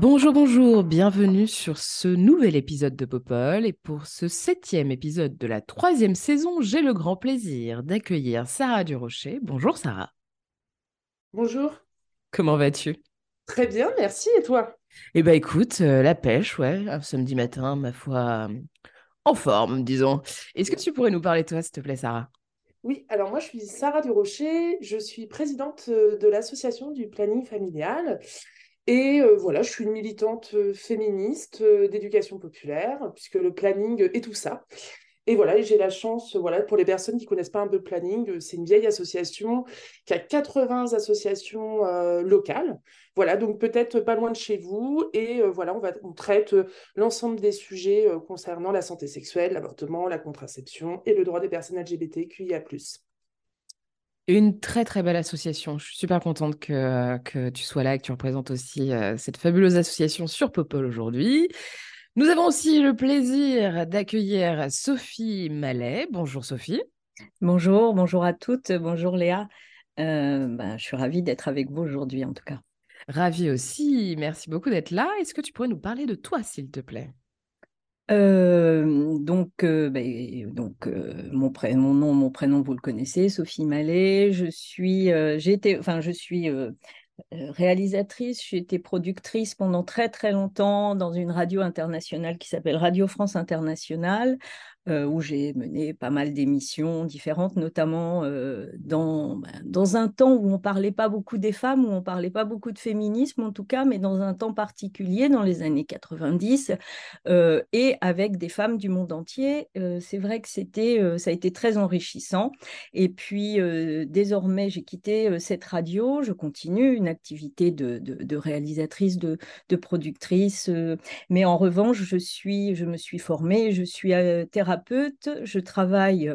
Bonjour, bonjour, bienvenue sur ce nouvel épisode de Popol. Et pour ce septième épisode de la troisième saison, j'ai le grand plaisir d'accueillir Sarah Durocher. Bonjour Sarah, Bonjour. comment vas-tu? Très bien, merci. Et toi? Eh ben écoute, euh, la pêche, ouais, un samedi matin, ma foi, euh, en forme, disons. Est-ce que tu pourrais nous parler toi, s'il te plaît, Sarah? Oui, alors moi je suis Sarah Durocher, je suis présidente euh, de l'association du planning familial et euh, voilà, je suis une militante euh, féministe euh, d'éducation populaire puisque le planning est tout ça. Et voilà, j'ai la chance, voilà, pour les personnes qui connaissent pas un peu le planning, c'est une vieille association qui a 80 associations locales. Voilà, donc peut-être pas loin de chez vous. Et voilà, on va, traite l'ensemble des sujets concernant la santé sexuelle, l'avortement, la contraception et le droit des personnes LGBTQIA+. Une très très belle association. Je suis super contente que, que tu sois là et que tu représentes aussi euh, cette fabuleuse association sur Popol aujourd'hui. Nous avons aussi le plaisir d'accueillir Sophie Mallet. Bonjour Sophie. Bonjour, bonjour à toutes, bonjour Léa. Euh, ben, je suis ravie d'être avec vous aujourd'hui en tout cas. Ravie aussi. Merci beaucoup d'être là. Est-ce que tu pourrais nous parler de toi, s'il te plaît? Donc, euh, mon, pré- mon nom, mon prénom, vous le connaissez, Sophie Mallet. Je suis, été, enfin, je suis réalisatrice, j'ai été productrice pendant très très longtemps dans une radio internationale qui s'appelle Radio France Internationale, euh, où j'ai mené pas mal d'émissions différentes, notamment euh, dans, ben, dans un temps où on parlait pas beaucoup des femmes, où on parlait pas beaucoup de féminisme en tout cas, mais dans un temps particulier, dans les années 90, euh, et avec des femmes du monde entier. C'est vrai que c'était, ça a été très enrichissant. Et puis désormais, j'ai quitté cette radio. Je continue une activité de, réalisatrice, de, productrice, mais en revanche, je suis, je me suis formée, je suis euh, Je travaille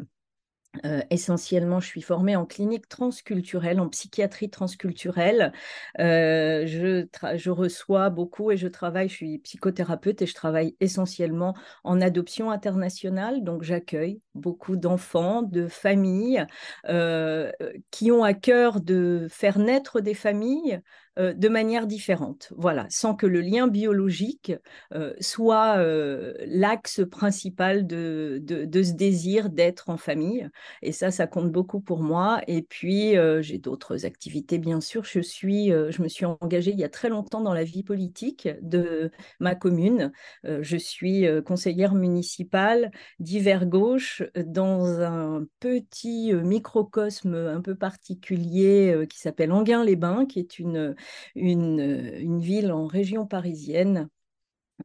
euh, essentiellement, je suis formée en clinique transculturelle, en psychiatrie transculturelle. Euh, je reçois beaucoup et je travaille, je suis psychothérapeute et je travaille essentiellement en adoption internationale. Donc, j'accueille beaucoup d'enfants, de familles euh, qui ont à cœur de faire naître des familles euh, de manière différente. Voilà, sans que le lien biologique euh, soit euh, l'axe principal de, ce désir d'être en famille. Et ça, ça compte beaucoup pour moi. Et puis, j'ai d'autres activités, bien sûr. Je suis, je me suis engagée il y a très longtemps dans la vie politique de ma commune. Je suis conseillère municipale d'hiver gauche dans un petit microcosme un peu particulier qui s'appelle Enghien-les-Bains, qui est une, une, euh, une ville en région parisienne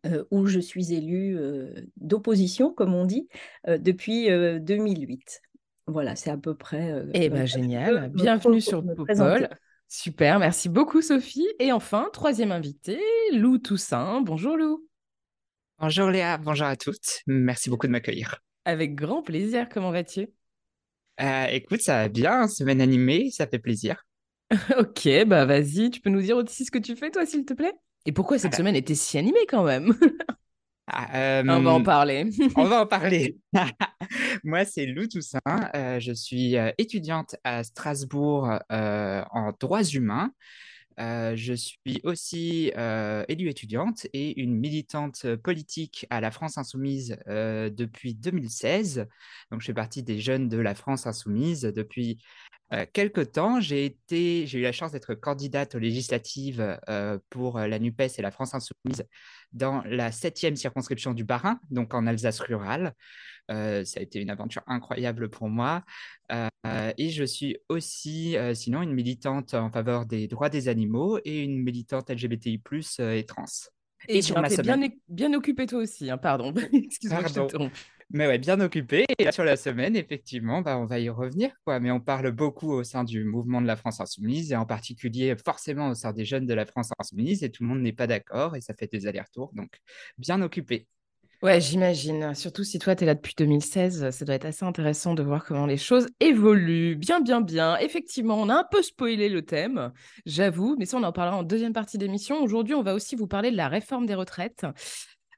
euh, où je suis élue euh, d'opposition, comme on dit, euh, depuis euh, 2008. Voilà, c'est à peu près. euh, Eh je génial. Bienvenue sur. Popol. Super, merci beaucoup Sophie. Et enfin, troisième invité, Lou Toussaint. Bonjour Lou. Bonjour Léa, bonjour à toutes. Merci beaucoup de m'accueillir. Avec grand plaisir, comment vas-tu? Euh, écoute, ça va bien, semaine animée, ça fait plaisir. Ok, bah vas-y, tu peux nous dire aussi ce que tu fais toi, s'il te plaît? Et pourquoi cette Ah, semaine était si animée quand même? ah, On va en euh, parler. on va en parler. Moi, c'est Lou Toussaint. euh, je suis euh, étudiante à Strasbourg euh, en droits humains. Euh, je suis aussi euh, élue étudiante et une militante politique à la France Insoumise euh, depuis 2016. Donc, je fais partie des jeunes de la France Insoumise depuis euh, quelque temps. J'ai eu la chance d'être candidate aux législatives pour la NUPES et la France Insoumise dans la septième circonscription du Bas-Rhin, donc en Alsace rurale. Ça a été une aventure incroyable pour moi. Euh, et je suis aussi, euh, sinon, une militante en faveur des droits des animaux et une militante LGBTI+, euh, et trans. Et, sur ma semaine. Bien, bien occupé toi aussi, hein, pardon. Excuse-moi, je mais ouais, bien occupé. Et sur la semaine, effectivement, bah, on va y revenir. Quoi. Mais on parle beaucoup au sein du mouvement de la France Insoumise, et en particulier forcément au sein des jeunes de la France Insoumise, et tout le monde n'est pas d'accord, et ça fait des allers-retours. Donc, bien occupé. Ouais, j'imagine. Surtout si toi, tu es là depuis 2016, ça doit être assez intéressant de voir comment les choses évoluent. Bien, bien, bien. Effectivement, on a un peu spoilé le thème, j'avoue, mais ça, on en parlera en deuxième partie d'émission. Aujourd'hui, on va aussi vous parler de la réforme des retraites.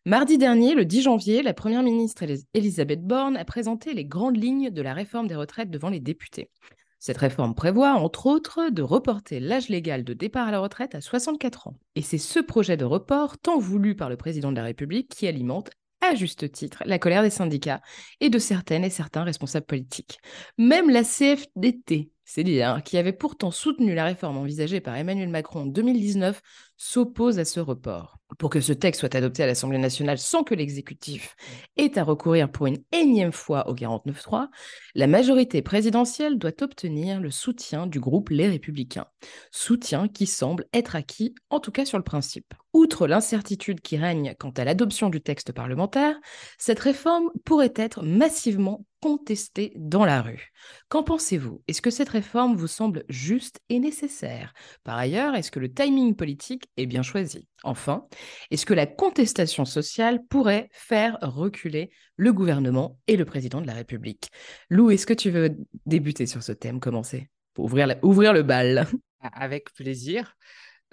Mardi dernier, le 10 janvier, la Première ministre Elisabeth Borne a présenté les grandes lignes de la réforme des retraites devant les députés. Cette réforme prévoit, entre autres, de reporter l'âge légal de départ à la retraite à 64 ans. Et c'est ce projet de report, tant voulu par le président de la République, qui alimente à juste titre, la colère des syndicats et de certaines et certains responsables politiques. Même la CFDT, c'est dire, qui avait pourtant soutenu la réforme envisagée par Emmanuel Macron en 2019, s'oppose à ce report. Pour que ce texte soit adopté à l'Assemblée nationale sans que l'exécutif ait à recourir pour une énième fois au 49.3, la majorité présidentielle doit obtenir le soutien du groupe Les Républicains. Soutien qui semble être acquis, en tout cas sur le principe. Outre l'incertitude qui règne quant à l'adoption du texte parlementaire, cette réforme pourrait être massivement contestée dans la rue. Qu'en pensez-vous? Est-ce que cette réforme vous semble juste et nécessaire? Par ailleurs, est-ce que le timing politique est bien choisi? Enfin, est-ce que la contestation sociale pourrait faire reculer le gouvernement et le président de la République? Lou, est-ce que tu veux débuter sur ce thème, commencer pour ouvrir, le bal. Avec plaisir.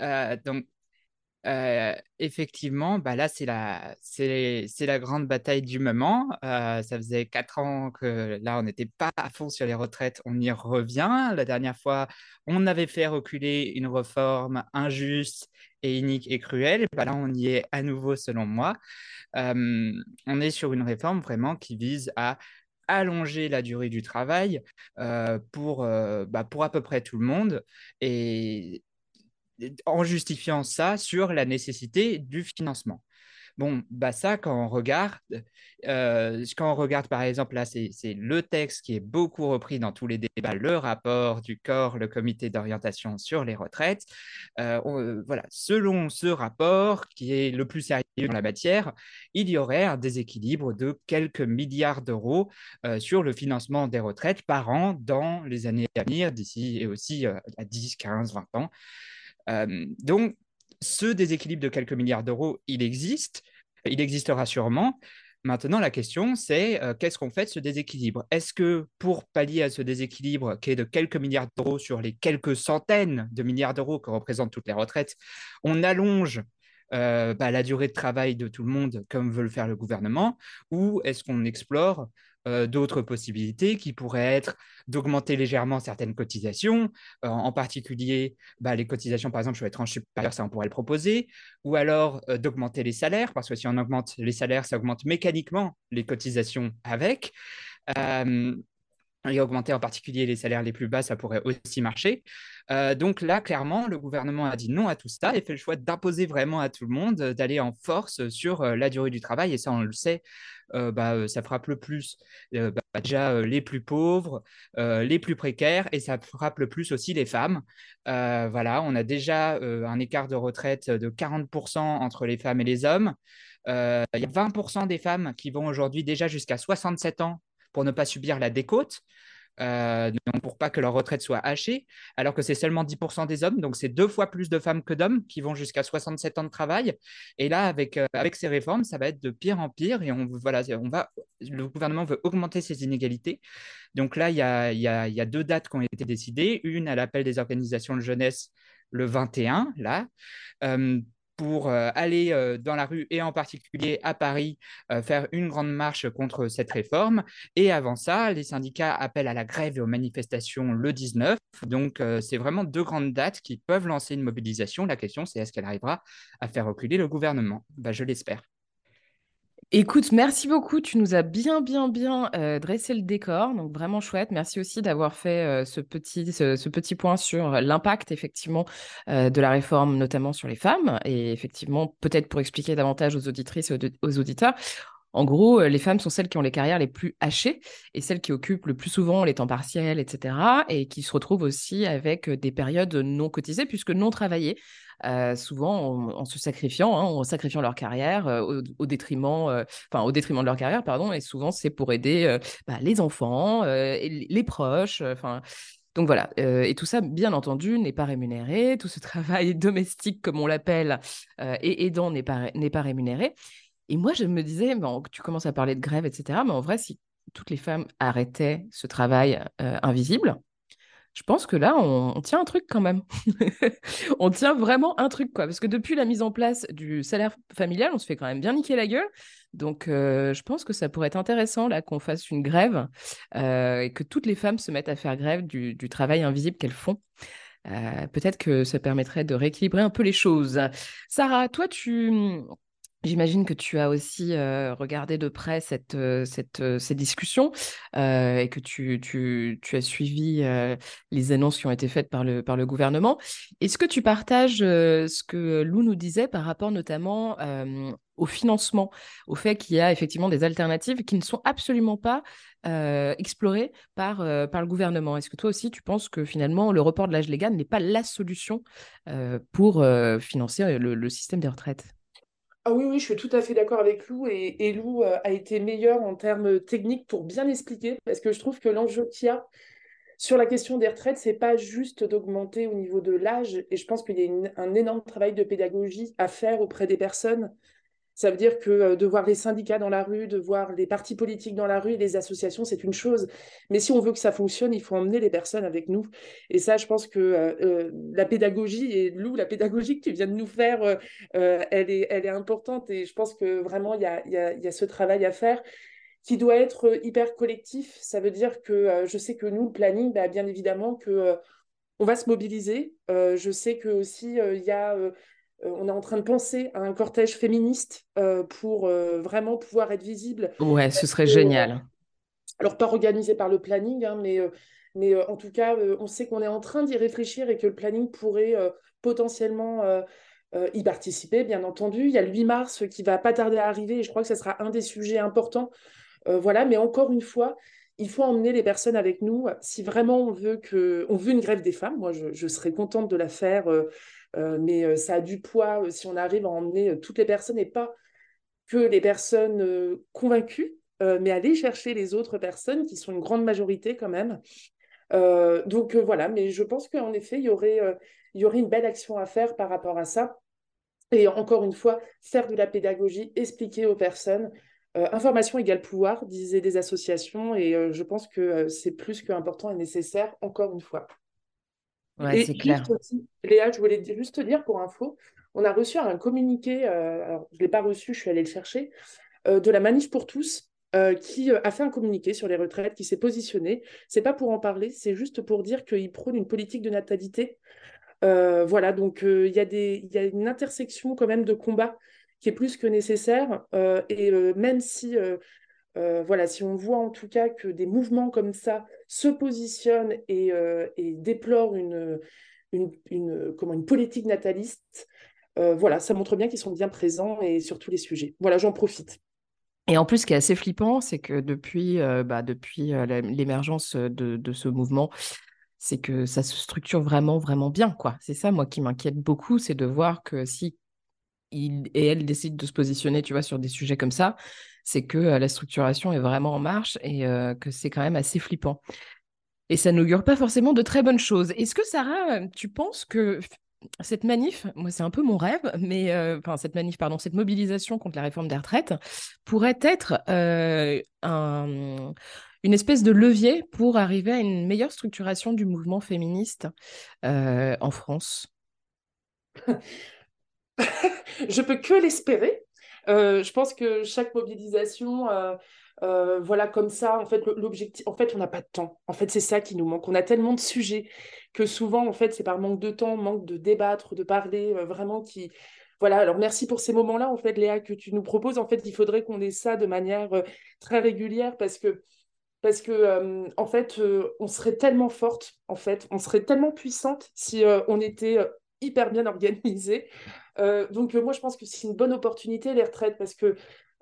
Euh, donc, euh, effectivement, bah là, c'est la, c'est, la grande bataille du moment. Euh, ça faisait quatre ans que là, on n'était pas à fond sur les retraites. On y revient. La dernière fois, on avait fait reculer une réforme injuste et inique et cruelle. Bah là, on y est à nouveau, selon moi. Euh, on est sur une réforme vraiment qui vise à allonger la durée du travail pour, bah, pour à peu près tout le monde. Et en justifiant ça sur la nécessité du financement. Bon, bah ça, quand on regarde, euh, quand on regarde par exemple, là, c'est le texte qui est beaucoup repris dans tous les débats, le rapport du corps, le comité d'orientation sur les retraites. Euh, euh, voilà, selon ce rapport, qui est le plus sérieux dans la matière, il y aurait un déséquilibre de quelques milliards d'euros sur le financement des retraites par an dans les années à venir, d'ici et aussi à 10, 15, 20 ans. Euh, donc, ce déséquilibre de quelques milliards d'euros, il existe, il existera sûrement. Maintenant, la question, c'est euh, qu'est-ce qu'on fait de ce déséquilibre? Est-ce que pour pallier à ce déséquilibre qui est de quelques milliards d'euros sur les quelques centaines de milliards d'euros que représentent toutes les retraites, on allonge euh, bah, la durée de travail de tout le monde comme veut le faire le gouvernement? Ou est-ce qu'on explore euh, d'autres possibilités qui pourraient être d'augmenter légèrement certaines cotisations, euh, en particulier bah, les cotisations par exemple sur les tranches supérieures, ça on pourrait le proposer, ou alors euh, d'augmenter les salaires, parce que si on augmente les salaires, ça augmente mécaniquement les cotisations avec. Et augmenter en particulier les salaires les plus bas, ça pourrait aussi marcher. donc là, clairement, le gouvernement a dit non à tout ça et fait le choix d'imposer vraiment à tout le monde d'aller en force sur la durée du travail. Et ça, on le sait, euh, bah, euh, ça frappe le plus euh, bah, déjà les plus pauvres, les plus précaires, et ça frappe le plus aussi les femmes. voilà, on a déjà un écart de retraite de 40% entre les femmes et les hommes. Il y a 20% des femmes qui vont aujourd'hui déjà jusqu'à 67 ans pour ne pas subir la décote. Euh, donc pour pas que leur retraite soit hachée, alors que c'est seulement 10% des hommes, donc c'est deux fois plus de femmes que d'hommes qui vont jusqu'à 67 ans de travail. Et là, avec, euh, avec ces réformes, ça va être de pire en pire et on, voilà, on va, le gouvernement veut augmenter ces inégalités. Donc là, il y a, y, y a, deux dates qui ont été décidées, une à l'appel des organisations de jeunesse le 21, là, euh, pour euh, aller euh, dans la rue et en particulier à Paris euh, faire une grande marche contre cette réforme. Et avant ça, les syndicats appellent à la grève et aux manifestations le 19. Donc c'est vraiment deux grandes dates qui peuvent lancer une mobilisation. La question c'est est-ce qu'elle arrivera à faire reculer le gouvernement? Bah, Je l'espère. Écoute, merci beaucoup. Tu nous as bien, bien, bien euh, dressé le décor. Donc, vraiment chouette. Merci aussi d'avoir fait euh, ce, petit, point sur l'impact, effectivement, euh, de la réforme, notamment sur les femmes. Et effectivement, peut-être pour expliquer davantage aux auditrices et aux, auditeurs, En gros, les femmes sont celles qui ont les carrières les plus hachées et celles qui occupent le plus souvent les temps partiels, etc. Et qui se retrouvent aussi avec des périodes non cotisées puisque non travaillées. Souvent en, se sacrifiant, hein, en sacrifiant leur carrière au, détriment, enfin au détriment de leur carrière, pardon. Et souvent c'est pour aider bah, les enfants, et les proches, enfin. Donc voilà, et tout ça, bien entendu, n'est pas rémunéré. Tout ce travail domestique, comme on l'appelle, et aidant n'est pas, rémunéré. Et moi, je me disais, bon, tu commences à parler de grève, etc. Mais en vrai, si toutes les femmes arrêtaient ce travail invisible, je pense que là, on, tient un truc quand même. on tient vraiment un truc, quoi. Parce que depuis la mise en place du salaire familial, on se fait quand même bien niquer la gueule. Donc, je pense que ça pourrait être intéressant, là, qu'on fasse une grève et que toutes les femmes se mettent à faire grève du, du travail invisible qu'elles font. Peut-être que ça permettrait de rééquilibrer un peu les choses. Sarah, toi, tu, J'imagine que tu as aussi regardé de près cette, cette, ces discussions et que tu, tu, tu as suivi les annonces qui ont été faites par le, par le gouvernement. Est-ce que tu partages ce que Lou nous disait par rapport notamment au financement, au fait qu'il y a effectivement des alternatives qui ne sont absolument pas explorées par, par le gouvernement? Est-ce que toi aussi tu penses que finalement le report de l'âge légal n'est pas la solution pour financer le système des retraites? Ah oui, oui, je suis tout à fait d'accord avec Lou et, Lou euh, a été meilleur en termes techniques pour bien expliquer parce que je trouve que l'enjeu qu'il y a sur la question des retraites, c'est pas juste d'augmenter au niveau de l'âge et je pense qu'il y a un énorme travail de pédagogie à faire auprès des personnes ça veut dire que euh, de voir les syndicats dans la rue, de voir les partis politiques dans la rue les associations, c'est une chose. Mais si on veut que ça fonctionne, il faut emmener les personnes avec nous. Et ça, je pense que euh, euh, la pédagogie, et Lou, la pédagogie que tu viens de nous faire, elle, est, elle est importante. Et je pense que vraiment, il y a, y, a, y a, ce travail à faire qui doit être hyper collectif. Ça veut dire que je sais que nous, le planning, bah, bien évidemment, que on va se mobiliser. je sais que aussi il y a on est en train de penser à un cortège féministe euh, pour euh, vraiment pouvoir être visible. Ouais, ce serait génial. Alors, pas organisé par le planning, hein, mais, mais en tout cas, on sait qu'on est en train d'y réfléchir et que le planning pourrait potentiellement y participer, bien entendu. Il y a le 8 mars qui va pas tarder à arriver et je crois que ce sera un des sujets importants. voilà, mais encore une fois, il faut emmener les personnes avec nous. Si vraiment on veut, veut une grève des femmes, moi je, serais contente de la faire euh, mais euh, ça a du poids euh, si on arrive à emmener toutes les personnes et pas que les personnes convaincues, mais aller chercher les autres personnes qui sont une grande majorité quand même. donc voilà, mais je pense qu'en effet, il y, aurait, il y aurait une belle action à faire par rapport à ça. Et encore une fois, faire de la pédagogie, expliquer aux personnes. Information égale pouvoir, disaient des associations, et je pense que c'est plus qu'important et nécessaire, encore une fois c'est clair. Léa, je voulais juste te dire pour info, on a reçu un communiqué, euh, alors je ne l'ai pas reçu, je suis allée le chercher, euh, de la Manif pour tous, euh, qui a fait un communiqué sur les retraites, qui s'est positionné. C'est pas pour en parler, c'est juste pour dire qu'il prône une politique de natalité. voilà, donc il y, y, a une intersection quand même de combat qui est plus que nécessaire. et même si euh, voilà, si on voit en tout cas que des mouvements comme ça se positionnent et, euh, déplorent une, une, comment, une politique nataliste, euh, voilà, ça montre bien qu'ils sont bien présents et sur tous les sujets. Voilà, j'en profite. Et en plus, ce qui est assez flippant, c'est que depuis, bah, depuis l'émergence de, de, ce mouvement, c'est que ça se structure vraiment, vraiment bien. quoi. C'est ça, moi, qui m'inquiète beaucoup, c'est de voir que si et elle décident de se positionner, tu vois, sur des sujets comme ça, c'est que la structuration est vraiment en marche et que c'est quand même assez flippant. Et ça n'augure pas forcément de très bonnes choses. Est-ce que Sarah, tu penses que cette manif, moi c'est un peu mon rêve, mais enfin cette manif, pardon, cette mobilisation contre la réforme des retraites pourrait être un, une espèce de levier pour arriver à une meilleure structuration du mouvement féministe en France? Je peux que l'espérer. Euh, je pense que chaque mobilisation, euh, euh, voilà, comme ça, en fait, l'objectif, en fait, on n'a pas de temps. En fait, c'est ça qui nous manque. On a tellement de sujets que souvent, en fait, c'est par manque de temps, manque de débattre, de parler, vraiment qui. Voilà, alors merci pour ces moments-là, en fait, Léa, que tu nous proposes. En fait, il faudrait qu'on ait ça de manière très régulière parce que, parce que en fait, on serait tellement forte, en fait, on serait tellement puissante si on était hyper bien organisé. Euh, donc, euh, moi, je pense que c'est une bonne opportunité, les retraites, parce que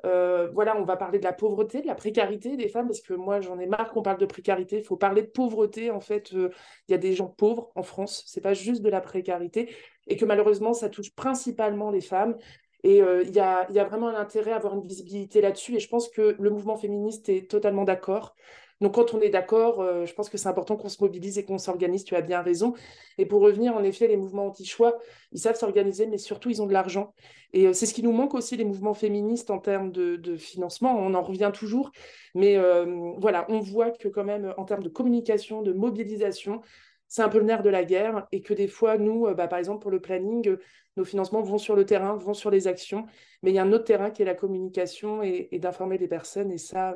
Euh, voilà, on va parler de la pauvreté, de la précarité des femmes, parce que moi, j'en ai marre qu'on parle de précarité. Il faut parler de pauvreté. En fait, il y a des gens pauvres en France. C'est pas juste de la précarité. Et que malheureusement, ça touche principalement les femmes. Et il y, a, y, a, vraiment un intérêt à avoir une visibilité là-dessus. Et je pense que le mouvement féministe est totalement d'accord. Donc quand on est d'accord, euh, je pense que c'est important qu'on se mobilise et qu'on s'organise, tu as bien raison. Et pour revenir, en effet, les mouvements anti-choix, ils savent s'organiser, mais surtout, ils ont de l'argent. Et euh, c'est ce qui nous manque aussi, les mouvements féministes, en termes de, financement. On en revient toujours. Mais euh, voilà, on voit que quand même, en termes de communication, de mobilisation, c'est un peu le nerf de la guerre et que des fois, nous, bah, par exemple, pour le planning, nos financements vont sur le terrain, vont sur les actions, mais il y a un autre terrain qui est la communication et, d'informer les personnes. Et ça,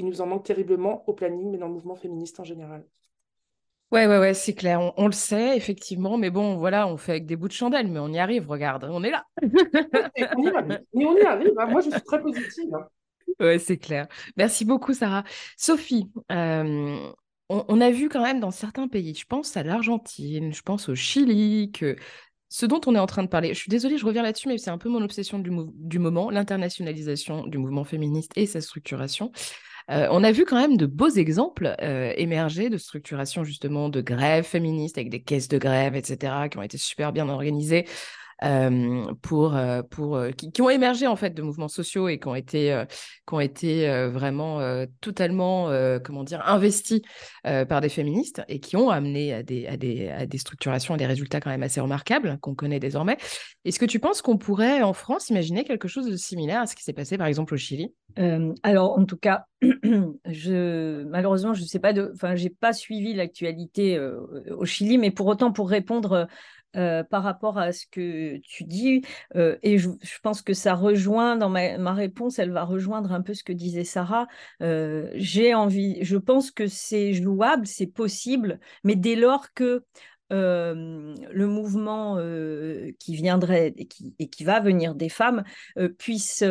il nous en manque terriblement au planning, mais dans le mouvement féministe en général. Ouais, ouais, ouais, c'est clair. On, le sait, effectivement, mais bon, voilà, on fait avec des bouts de chandelle, mais on y arrive, regarde, on est là. on y arrive. Mais on y arrive. Hein. Moi, je suis très positive. Hein. Ouais, c'est clair. Merci beaucoup, Sarah. Sophie, euh, on, a vu quand même dans certains pays, je pense à l'Argentine, je pense au Chili, que ce dont on est en train de parler, je suis désolée, je reviens là-dessus, mais c'est un peu mon obsession du, du moment, l'internationalisation du mouvement féministe et sa structuration. Euh, on a vu quand même de beaux exemples euh, émerger de structuration justement de grèves féministes avec des caisses de grève, etc., qui ont été super bien organisées pour, pour, qui, ont émergé en fait de mouvements sociaux et qui ont été, qui ont été vraiment totalement, comment dire, investis par des féministes et qui ont amené à des, à des, à des structurations et des résultats quand même assez remarquables qu'on connaît désormais. Est-ce que tu penses qu'on pourrait en France imaginer quelque chose de similaire à ce qui s'est passé par exemple au Chili? Alors en tout cas, je, malheureusement, je sais pas pas suivi l'actualité au Chili, mais pour autant, pour répondre euh, par rapport à ce que tu dis. Euh, et je, pense que ça rejoint, dans ma, réponse, elle va rejoindre un peu ce que disait Sarah. Euh, j'ai envie, je pense que c'est jouable, c'est possible, mais dès lors que le mouvement qui viendrait et qui, va venir des femmes puisse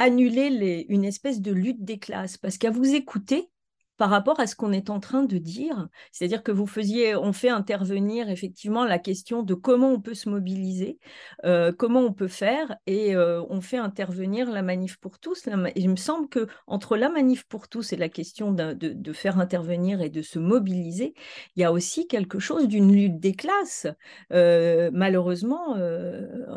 annuler une espèce de lutte des classes. Parce qu'à vous écouter, par rapport à ce qu'on est en train de dire. C'est-à-dire que vous faisiez, on fait intervenir effectivement la question de comment on peut se mobiliser, euh, comment on peut faire, et euh, on fait intervenir la manif pour tous. il me semble que entre la manif pour tous et la question de, faire intervenir et de se mobiliser, il y a aussi quelque chose d'une lutte des classes. Euh, malheureusement,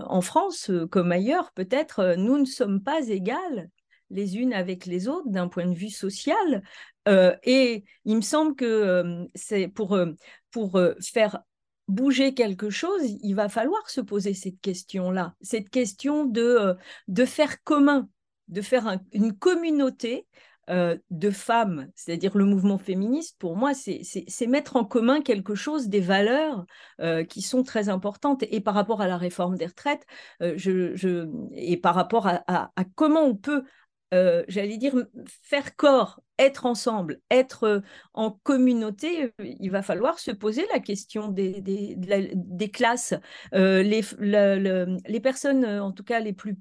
en France comme ailleurs, peut-être, nous ne sommes pas égales les unes avec les autres d'un point de vue social. Euh, et il me semble que euh, c'est pour, euh, pour faire bouger quelque chose, il va falloir se poser cette question-là, cette question de, de faire commun, de faire une communauté de femmes, c'est-à-dire le mouvement féministe, pour moi, c'est mettre en commun quelque chose, des valeurs qui sont très importantes. Et par rapport à la réforme des retraites, je, et par rapport à, comment on peut euh, j'allais dire, faire corps, être ensemble, être euh, en communauté, euh, il va falloir se poser la question des, classes. les, les, personnes, en tout cas les plus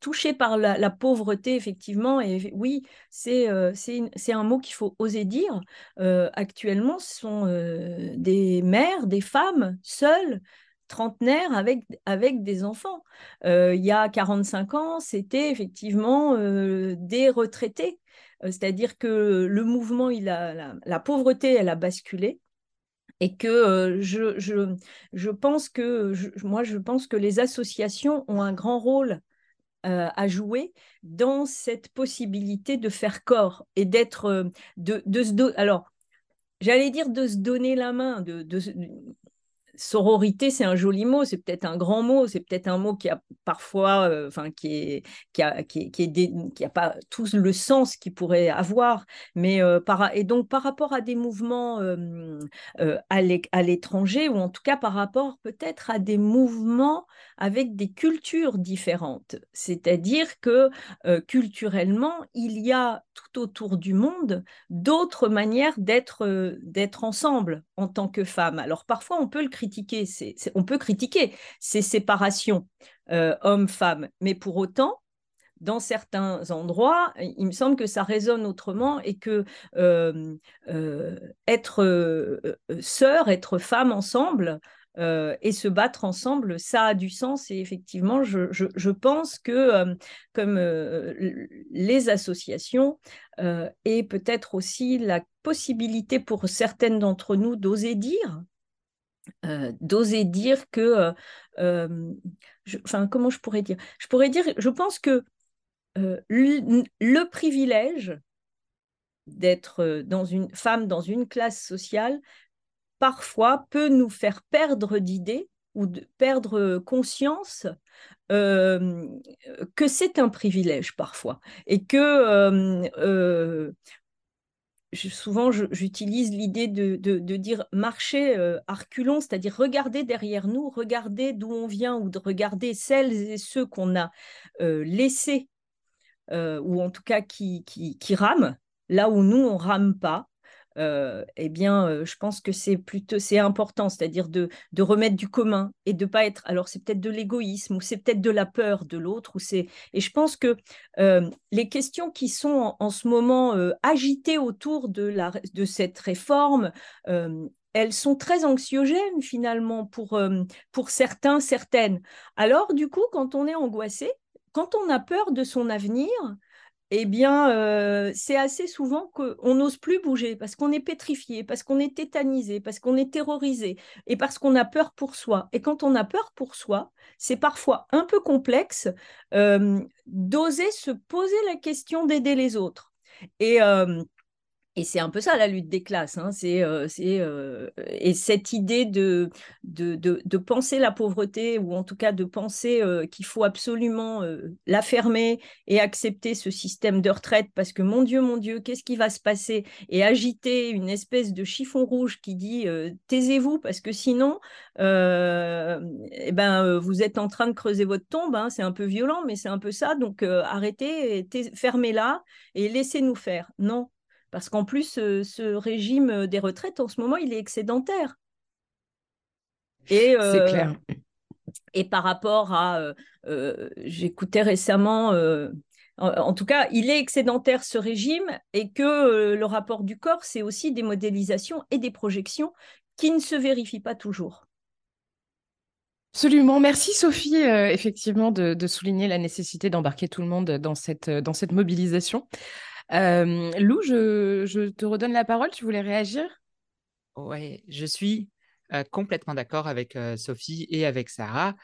touchées par la, pauvreté, effectivement, et oui, c'est c'est un mot qu'il faut oser dire. actuellement, ce sont des mères, des femmes seules trentenaire avec, avec des enfants. Euh, il y a 45 ans, c'était effectivement euh, des retraités. Euh, c'est-à-dire que le mouvement, il a, la, pauvreté, elle a basculé. Et que je, je, je, pense que moi, je pense que les associations ont un grand rôle à jouer dans cette possibilité de faire corps et d'être de, de alors j'allais dire de se donner la main de, sororité, c'est un joli mot, c'est peut-être un grand mot, c'est peut-être un mot qui a parfois, euh, qui est, qui pas tout le sens qu'il pourrait avoir, mais euh, par, et donc par rapport à des mouvements euh, à l'étranger, ou en tout cas par rapport peut-être à des mouvements avec des cultures différentes, c'est-à-dire que culturellement, il y a tout autour du monde d'autres manières d'être ensemble en tant que femme. Alors parfois on peut le critiquer, on peut critiquer ces séparations euh, hommes-femmes, mais pour autant, dans certains endroits, il me semble que ça résonne autrement et que être sœur, être femme ensemble, et se battre ensemble, ça a du sens. Et effectivement, je, pense que comme les associations et peut-être aussi la possibilité pour certaines d'entre nous d'oser dire, d'oser dire que, enfin, comment je pourrais dire? Je pourrais dire, je pense que le, privilège d'être dans une femme dans une classe sociale parfois peut nous faire perdre d'idées ou perdre conscience que c'est un privilège parfois et que souvent j'utilise l'idée de, dire marcher euh, arculon, c'est-à-dire regarder derrière nous, regarder d'où on vient ou de regarder celles et ceux qu'on a euh, laissés euh, ou en tout cas qui, qui, qui rament, là où nous on rame pas, euh, eh bien, euh, je pense que c'est plutôt c'est important, c'est-à-dire de, de, remettre du commun et de pas être. Alors, c'est peut-être de l'égoïsme ou c'est peut-être de la peur de l'autre. Ou c'est et je pense que euh, les questions qui sont en, ce moment agitées autour de la de cette réforme. elles sont très anxiogènes finalement pour, pour certains, certaines. Alors, du coup, quand on est angoissé, quand on a peur de son avenir, eh bien, euh, c'est assez souvent qu'on n'ose plus bouger parce qu'on est pétrifié, parce qu'on est tétanisé, parce qu'on est terrorisé et parce qu'on a peur pour soi. Et quand on a peur pour soi, c'est parfois un peu complexe euh, d'oser se poser la question d'aider les autres. Et, euh, et c'est un peu ça la lutte des classes. Hein. C'est, euh, euh, et cette idée de, de, penser la pauvreté, ou en tout cas de penser euh, qu'il faut absolument la fermer et accepter ce système de retraite, parce que mon Dieu, mon Dieu, qu'est-ce qui va se passer? Et agiter une espèce de chiffon rouge qui dit taisez-vous, parce que sinon, eh ben, vous êtes en train de creuser votre tombe. Hein. C'est un peu violent, mais c'est un peu ça. Donc arrêtez, fermez-la et laissez-nous faire. Non, parce qu'en plus, ce, régime des retraites, en ce moment, il est excédentaire. Et, C'est euh, clair. Et par rapport à, euh, euh, j'écoutais récemment, en, tout cas, il est excédentaire ce régime et que le rapport du corps, c'est aussi des modélisations et des projections qui ne se vérifient pas toujours. Absolument. Merci Sophie, effectivement, de, de, souligner la nécessité d'embarquer tout le monde dans cette, dans cette mobilisation. Euh, Lou, je, te redonne la parole. Tu voulais réagir? Oui, je suis euh, complètement d'accord avec euh, Sophie et avec Sarah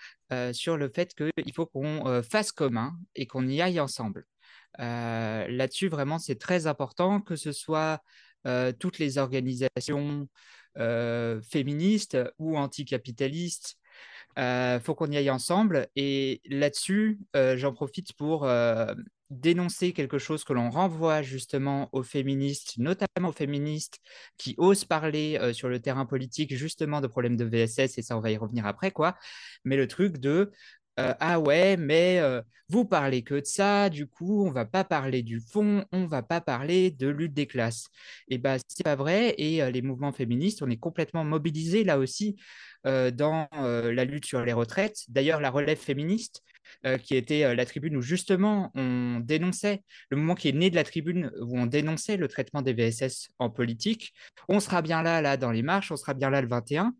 sur le fait qu'il faut qu'on fasse commun et qu'on y aille ensemble. Là-dessus, vraiment, c'est très important que ce soit toutes les organisations féministes ou anticapitalistes il faut qu'on y aille ensemble. Et là-dessus, j'en profite pour dénoncer quelque chose que l'on renvoie justement aux féministes, notamment aux féministes qui osent parler euh, sur le terrain politique justement de problèmes de VSS, et ça on va y revenir après quoi, mais le truc de euh, ah ouais, mais euh, vous parlez que de ça, du coup, on va pas parler du fond, on va pas parler de lutte des classes. Et bien, bah, c'est pas vrai. Et les mouvements féministes, on est complètement mobilisés là aussi dans la lutte sur les retraites. D'ailleurs, la relève féministe, euh, qui était euh, la tribune où justement on dénonçait, le moment qui est né de la tribune où on dénonçait le traitement des VSS en politique. On sera bien là, là, dans les marches, on sera bien là le 21.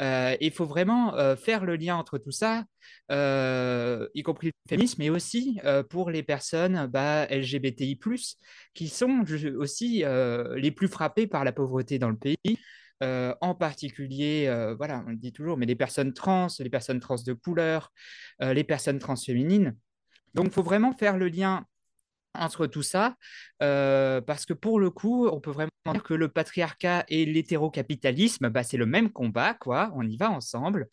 Euh, il faut vraiment faire le lien entre tout ça, y compris le féminisme, mais aussi pour les personnes bah, LGBTI, qui sont aussi les plus frappées par la pauvreté dans le pays. Euh, en particulier, euh, voilà, on le dit toujours, mais les personnes trans, les personnes trans de couleur, euh, les personnes transféminines. Donc, il faut vraiment faire le lien entre tout ça, parce que pour le coup, on peut vraiment dire que le patriarcat et l'hétérocapitalisme, bah, c'est le même combat, quoi. On y va ensemble.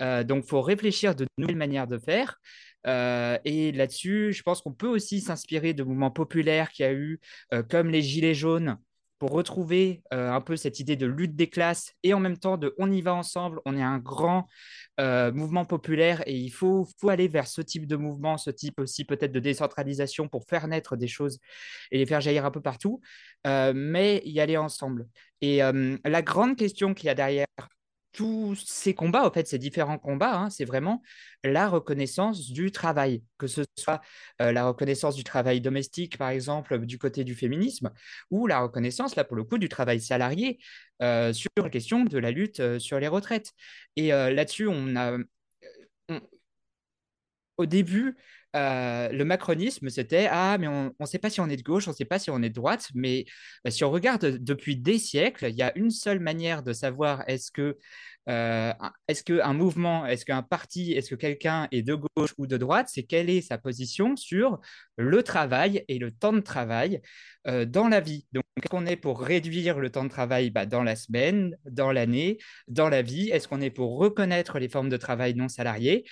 donc, il faut réfléchir de nouvelles manières de faire. et là-dessus, je pense qu'on peut aussi s'inspirer de mouvements populaires qu'il y a eu, comme les Gilets jaunes, pour retrouver euh, un peu cette idée de lutte des classes et en même temps de on y va ensemble, on est un grand euh, mouvement populaire et il faut, faut aller vers ce type de mouvement, ce type aussi peut-être de décentralisation pour faire naître des choses et les faire jaillir un peu partout, euh, mais y aller ensemble. Et la grande question qu'il y a derrière tous ces combats, en fait, ces différents combats, hein, c'est vraiment la reconnaissance du travail, que ce soit euh, la reconnaissance du travail domestique, par exemple, du côté du féminisme, ou la reconnaissance, là, pour le coup, du travail salarié euh, sur la question de la lutte euh, sur les retraites. Et là-dessus, on a... au début, le macronisme, c'était Ah, mais on ne sait pas si on est de gauche, on ne sait pas si on est de droite. Mais bah, si on regarde depuis des siècles, il y a une seule manière de savoir est-ce que euh, est-ce qu'un mouvement, est-ce qu'un parti, est-ce que quelqu'un est de gauche ou de droite, c'est quelle est sa position sur le travail et le temps de travail euh, dans la vie? Donc, est-ce qu'on est pour réduire le temps de travail bah, dans la semaine, dans l'année, dans la vie? Est-ce qu'on est pour reconnaître les formes de travail non salariées?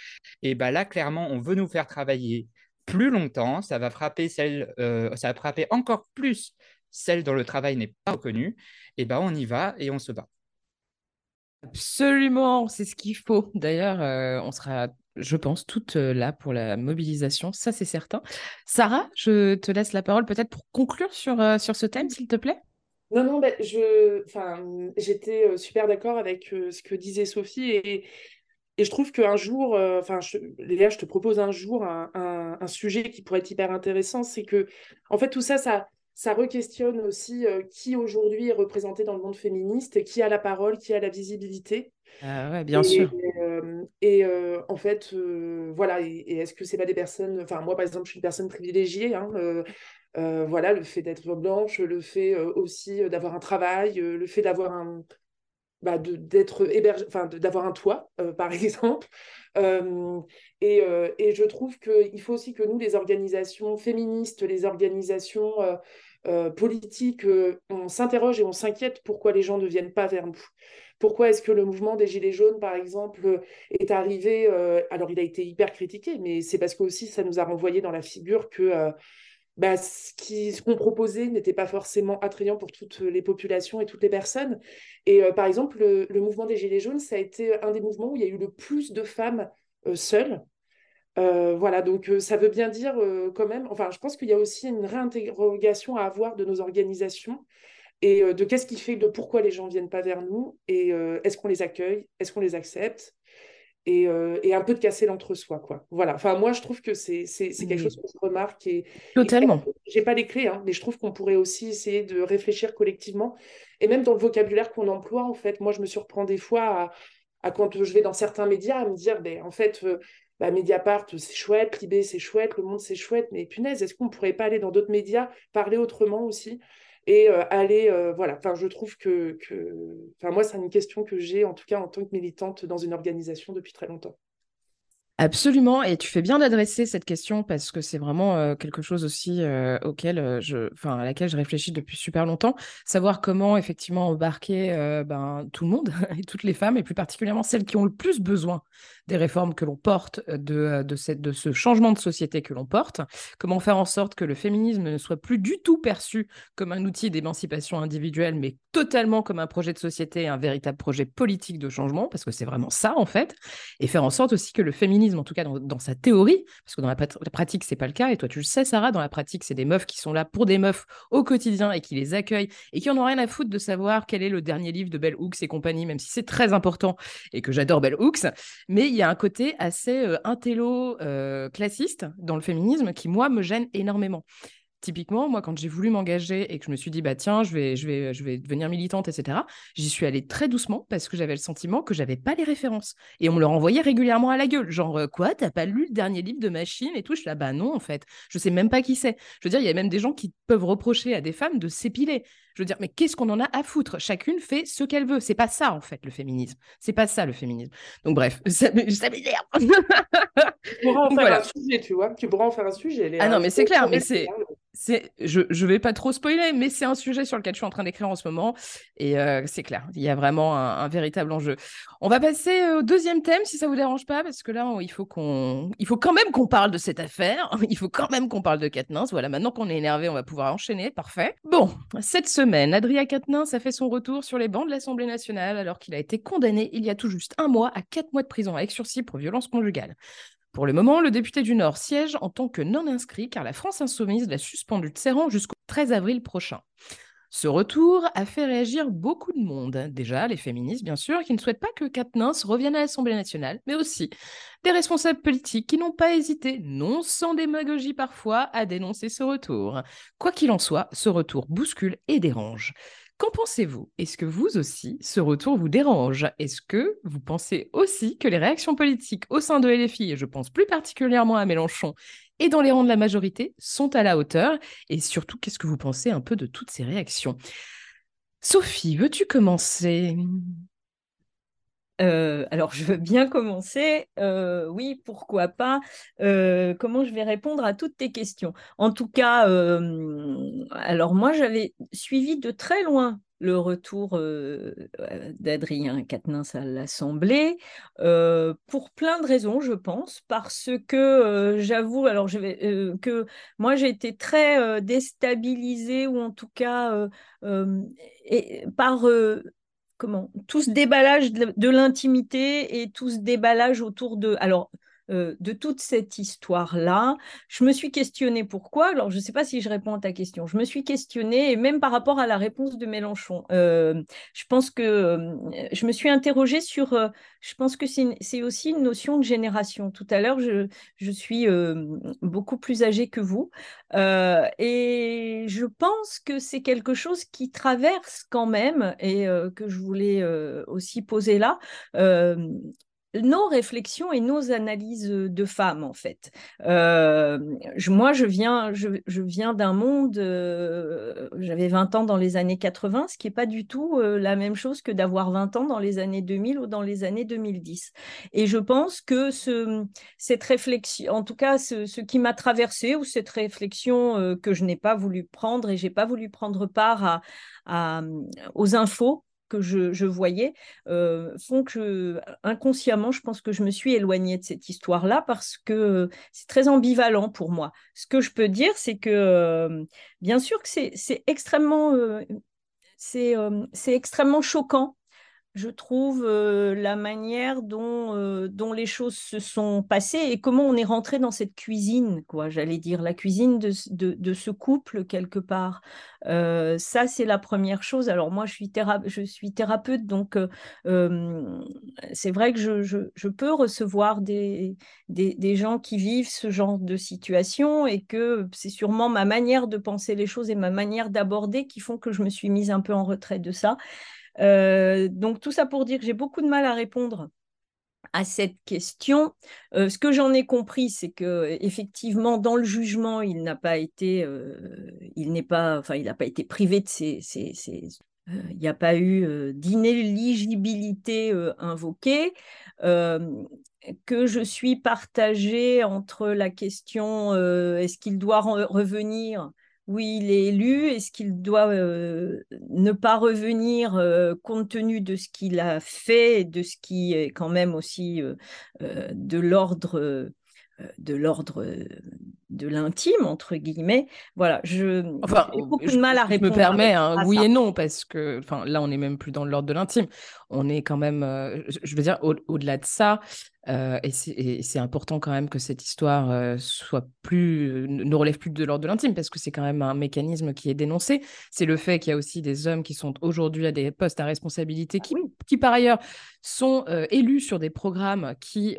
Et bah, là, clairement, on veut nous faire travailler plus longtemps. Ça va frapper celle, euh, ça va frapper encore plus celle dont le travail n'est pas reconnu. Et ben, on y va et on se bat. Absolument, c'est ce qu'il faut. D'ailleurs, euh, on sera, je pense, toutes euh, là pour la mobilisation, ça c'est certain. Sarah, je te laisse la parole peut-être pour conclure sur, euh, sur ce thème, s'il te plaît. Non, non, ben, je, j'étais super d'accord avec ce que disait Sophie et, et je trouve qu'un jour, enfin, Léa, je te propose un jour un, un, sujet qui pourrait être hyper intéressant, c'est que, en fait, tout ça, ça, ça re-questionne aussi euh, qui aujourd'hui est représenté dans le monde féministe, qui a la parole, qui a la visibilité. Ah ouais, bien sûr. et euh, euh, en fait, voilà, et, est-ce que c'est pas des personnes, enfin moi par exemple, je suis une personne privilégiée, hein, voilà, le fait d'être blanche, le fait aussi d'avoir un travail, le fait d'avoir un, bah, d'être enfin d'avoir un toit, par exemple. Et, et, je trouve qu'il faut aussi que nous, les organisations féministes, les organisations euh, politique, euh, on s'interroge et on s'inquiète pourquoi les gens ne viennent pas vers nous. Pourquoi est-ce que le mouvement des Gilets jaunes, par exemple, est arrivé euh, Alors, il a été hyper critiqué, mais c'est parce que aussi ça nous a renvoyé dans la figure que bah, ce qu'on proposait n'était pas forcément attrayant pour toutes les populations et toutes les personnes. Et par exemple, le, mouvement des Gilets jaunes, ça a été un des mouvements où il y a eu le plus de femmes seules euh, voilà, donc euh, ça veut bien dire euh, quand même, enfin, je pense qu'il y a aussi une réinterrogation à avoir de nos organisations et de qu'est-ce qui fait de pourquoi les gens ne viennent pas vers nous et est-ce qu'on les accueille, est-ce qu'on les accepte? Et, un peu de casser l'entre-soi, quoi. Voilà, enfin, moi, je trouve que c'est quelque chose que je remarque et. Totalement. J'ai pas les clés, hein, mais je trouve qu'on pourrait aussi essayer de réfléchir collectivement et même dans le vocabulaire qu'on emploie, en fait, moi, je me surprends des fois à, à quand je vais dans certains médias à me dire, ben, en fait, bah, Mediapart, c'est chouette, Libé, c'est chouette, Le Monde, c'est chouette, mais punaise, est-ce qu'on ne pourrait pas aller dans d'autres médias, parler autrement aussi? Et euh, aller, euh, voilà, je trouve que, que... Moi, c'est une question que j'ai, en tout cas, en tant que militante dans une organisation depuis très longtemps. Absolument, et tu fais bien d'adresser cette question parce que c'est vraiment euh, quelque chose aussi euh, auquel euh, je, enfin à laquelle je réfléchis depuis super longtemps, savoir comment effectivement embarquer ben, tout le monde et toutes les femmes et plus particulièrement celles qui ont le plus besoin des réformes que l'on porte, de, de, cette, de ce changement de société que l'on porte, comment faire en sorte que le féminisme ne soit plus du tout perçu comme un outil d'émancipation individuelle, mais totalement comme un projet de société, un véritable projet politique de changement, parce que c'est vraiment ça en fait, et faire en sorte aussi que le féminisme en tout cas dans, sa théorie, parce que dans la, pratique, c'est pas le cas. Et toi, tu le sais, Sarah, dans la pratique, c'est des meufs qui sont là pour des meufs au quotidien et qui les accueillent et qui en ont rien à foutre de savoir quel est le dernier livre de Bell Hooks et compagnie, même si c'est très important et que j'adore Bell Hooks. Mais il y a un côté assez euh, intello euh, classiste dans le féminisme qui, moi, me gêne énormément. Typiquement, moi, quand j'ai voulu m'engager et que je me suis dit, bah tiens, je vais, je vais, devenir militante, etc., j'y suis allée très doucement parce que j'avais le sentiment que j'avais pas les références. Et on me le renvoyait régulièrement à la gueule. Genre, euh, quoi, t'as pas lu le dernier livre de Machine et tout? Je suis là, bah non, en fait. Je sais même pas qui c'est. Je veux dire, il y a même des gens qui peuvent reprocher à des femmes de s'épiler. Je veux dire, mais qu'est-ce qu'on en a à foutre? Chacune fait ce qu'elle veut. C'est pas ça, en fait, le féminisme. C'est pas ça, le féminisme. Donc, bref, ça, m'énerve. tu pourras en faire un sujet, tu vois. Tu pourras en faire un sujet. Ah non, mais c'est clair, mais c'est c'est, je ne vais pas trop spoiler, mais c'est un sujet sur lequel je suis en train d'écrire en ce moment. Et euh, c'est clair, il y a vraiment un, véritable enjeu. On va passer au deuxième thème, si ça vous dérange pas, parce que là, il faut, qu'on, il faut quand même qu'on parle de cette affaire. Il faut quand même qu'on parle de Katnins. Voilà, maintenant qu'on est énervé, on va pouvoir enchaîner. Parfait. Bon, cette semaine, Adrien Katnins a fait son retour sur les bancs de l'Assemblée nationale alors qu'il a été condamné il y a tout juste un mois à quatre mois de prison avec sursis pour violence conjugale. Pour le moment, le député du Nord siège en tant que non inscrit car la France insoumise l'a suspendu de ses rangs jusqu'au 13 avril prochain. Ce retour a fait réagir beaucoup de monde. Déjà, les féministes, bien sûr, qui ne souhaitent pas que Katniss revienne à l'Assemblée nationale, mais aussi des responsables politiques qui n'ont pas hésité, non sans démagogie parfois, à dénoncer ce retour. Quoi qu'il en soit, ce retour bouscule et dérange. Qu'en pensez-vous? Est-ce que vous aussi, ce retour vous dérange? Est-ce que vous pensez aussi que les réactions politiques au sein de LFI, et je pense plus particulièrement à Mélenchon, et dans les rangs de la majorité, sont à la hauteur Et surtout, qu'est-ce que vous pensez un peu de toutes ces réactions? Sophie, veux-tu commencer? Euh, alors, je veux bien commencer. Euh, oui, pourquoi pas? Euh, comment je vais répondre à toutes tes questions? En tout cas, alors moi, j'avais suivi de très loin le retour d'Adrien Quatennens à l'Assemblée pour plein de raisons, je pense, parce que j'avoue, alors que moi j'ai été très déstabilisée ou en tout cas par comment tout ce déballage de, l'intimité et tout ce déballage autour de alors euh, de toute cette histoire-là. Je me suis questionnée pourquoi. Alors, je ne sais pas si je réponds à ta question. Je me suis questionnée, et même par rapport à la réponse de Mélenchon. Euh, je pense que euh, je me suis interrogée sur. je pense que c'est aussi une notion de génération. Tout à l'heure, je, je, suis beaucoup plus âgée que vous. et je pense que c'est quelque chose qui traverse quand même, et que je voulais aussi poser là, nos réflexions et nos analyses de femmes, en fait. Euh, moi, je viens, je, viens d'un monde, euh, j'avais 20 ans dans les années 80, ce qui n'est pas du tout euh, la même chose que d'avoir 20 ans dans les années 2000 ou dans les années 2010. Et je pense que ce, cette réflexion, en tout cas, ce, qui m'a traversé ou cette réflexion que je n'ai pas voulu prendre et j'ai pas voulu prendre part à, aux infos que je, voyais euh, font que inconsciemment, je pense que je me suis éloignée de cette histoire-là parce que c'est très ambivalent pour moi. Ce que je peux dire, c'est que euh, bien sûr que c'est extrêmement, euh, c'est extrêmement choquant je trouve, euh, la manière dont, euh, dont les choses se sont passées et comment on est rentré dans cette cuisine, quoi, j'allais dire, la cuisine de, ce couple quelque part. Euh, ça, c'est la première chose. Alors moi, je suis, thérapeute, donc c'est vrai que je, peux recevoir des, gens qui vivent ce genre de situation et que c'est sûrement ma manière de penser les choses et ma manière d'aborder qui font que je me suis mise un peu en retrait de ça. Euh, donc tout ça pour dire que j'ai beaucoup de mal à répondre à cette question. Euh, ce que j'en ai compris, c'est que effectivement, dans le jugement, il n'a pas été, euh, il n'est pas, enfin, il n'a pas été privé de ses, il n'y a pas eu d'inéligibilité invoquée. que je suis partagée entre la question est-ce qu'il doit revenir oui, il est élu. Est-ce qu'il doit euh, ne pas revenir euh, compte tenu de ce qu'il a fait de ce qui est quand même aussi euh, de l'ordre de l'ordre de l'intime entre guillemets voilà je enfin beaucoup de mal à répondre je me permets hein, oui et non parce que enfin là on n'est même plus dans l'ordre de l'intime on est quand même je veux dire au-delà de ça euh, et c'est important quand même que cette histoire euh, soit plus, ne relève plus de l'ordre de l'intime, parce que c'est quand même un mécanisme qui est dénoncé. C'est le fait qu'il y a aussi des hommes qui sont aujourd'hui à des postes à responsabilité, qui, qui par ailleurs sont euh, élus sur des programmes qui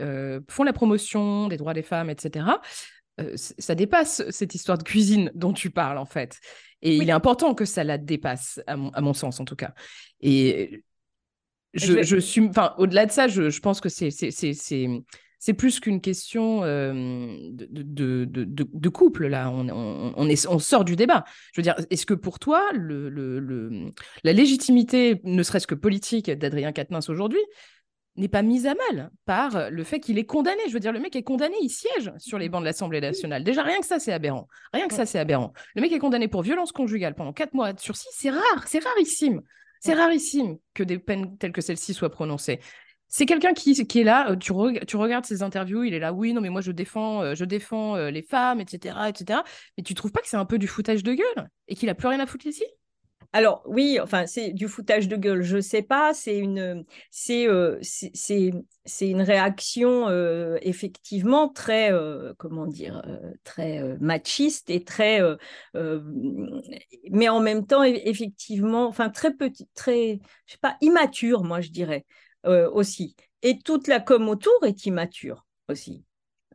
font la promotion des droits des femmes, etc. ça dépasse cette histoire de cuisine dont tu parles, en fait. Et il est important que ça la dépasse, à mon, à mon sens en tout cas. Et je, je suis, enfin, au-delà de ça, je, je pense que c'est c'est plus qu'une question euh, de, de, de, de, couple, là. On, on, on, est, on, sort du débat. Je veux dire, est-ce que pour toi, le, le, le la légitimité, ne serait-ce que politique, d'Adrien Quatennens aujourd'hui, n'est pas mise à mal par le fait qu'il est condamné. Je veux dire, le mec est condamné, il siège sur les bancs de l'Assemblée nationale. Déjà, rien que ça, c'est aberrant. Rien que ça, c'est aberrant. Le mec est condamné pour violence conjugale pendant quatre mois sur six, c'est rare, c'est rarissime. C'est rarissime que des peines telles que celle-ci soient prononcées. C'est quelqu'un qui, qui, est là, euh, tu, tu, regardes ses interviews, il est là, oui, non, mais moi je défends, euh, je défends euh, les femmes, etc., etc. Mais tu trouves pas que c'est un peu du foutage de gueule et qu'il a plus rien à foutre ici? Alors oui, enfin c'est du foutage de gueule, je sais pas, c'est une c'est euh, c'est une réaction euh, effectivement très euh, comment dire très machiste et très mais en même temps effectivement enfin très petit très je sais pas immature moi je dirais aussi et toute la com autour est immature aussi.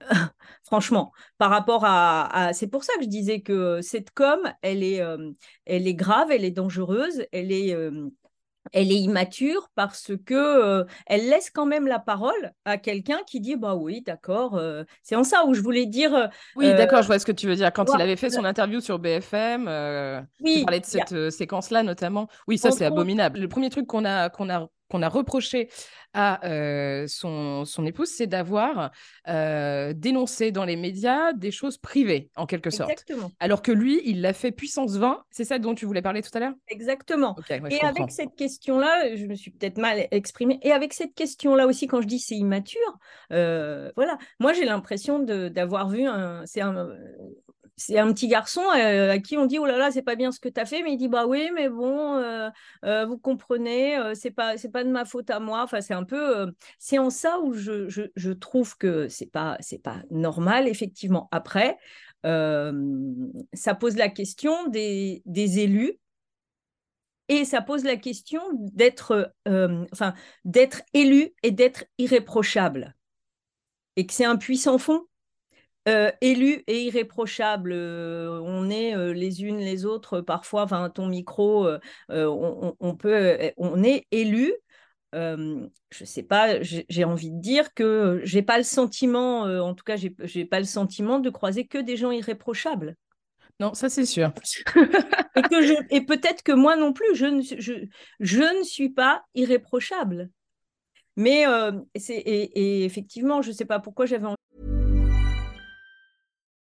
Franchement, par rapport à, c'est pour ça que je disais que cette com, elle est, euh, elle est grave, elle est dangereuse, elle est, euh, elle est immature parce que euh, elle laisse quand même la parole à quelqu'un qui dit bah oui d'accord c'est en ça où je voulais dire oui d'accord je vois ce que tu veux dire. Quand il avait fait son interview sur BFM oui, tu parlais de cette séquence là notamment. Oui ça c'est abominable. Le premier truc qu'on a qu'on a qu'on a reproché à son, son, épouse, c'est d'avoir dénoncé dans les médias des choses privées, en quelque sorte. Exactement. Alors que lui, il l'a fait puissance 20. C'est ça dont tu voulais parler tout à l'heure? Exactement. et avec cette question-là, je me suis peut-être mal exprimée, et avec cette question-là aussi, quand je dis c'est immature, voilà, moi j'ai l'impression d'avoir vu un, c'est un, c'est un petit garçon euh, à qui on dit oh là là c'est pas bien ce que tu as fait mais il dit bah oui mais bon euh, euh, vous comprenez c'est pas c'est pas de ma faute à moi c'est un peu c'est en ça où je, trouve que c'est pas pas normal effectivement. Après ça pose la question des, des élus et ça pose la question d'être enfin d'être élu et d'être irréprochable. Et que c'est un puissant fond euh, élu et irréprochable, euh, on est euh, les unes les autres parfois. Enfin, ton micro, on, peut, on est élu. je sais pas, j'ai envie de dire que j'ai pas le sentiment, en tout cas, j'ai pas le sentiment de croiser que des gens irréprochables. Non, ça c'est sûr. et, peut-être que moi non plus, je ne, je, je ne suis pas irréprochable. Mais et, et, effectivement, je ne sais pas pourquoi j'avais envie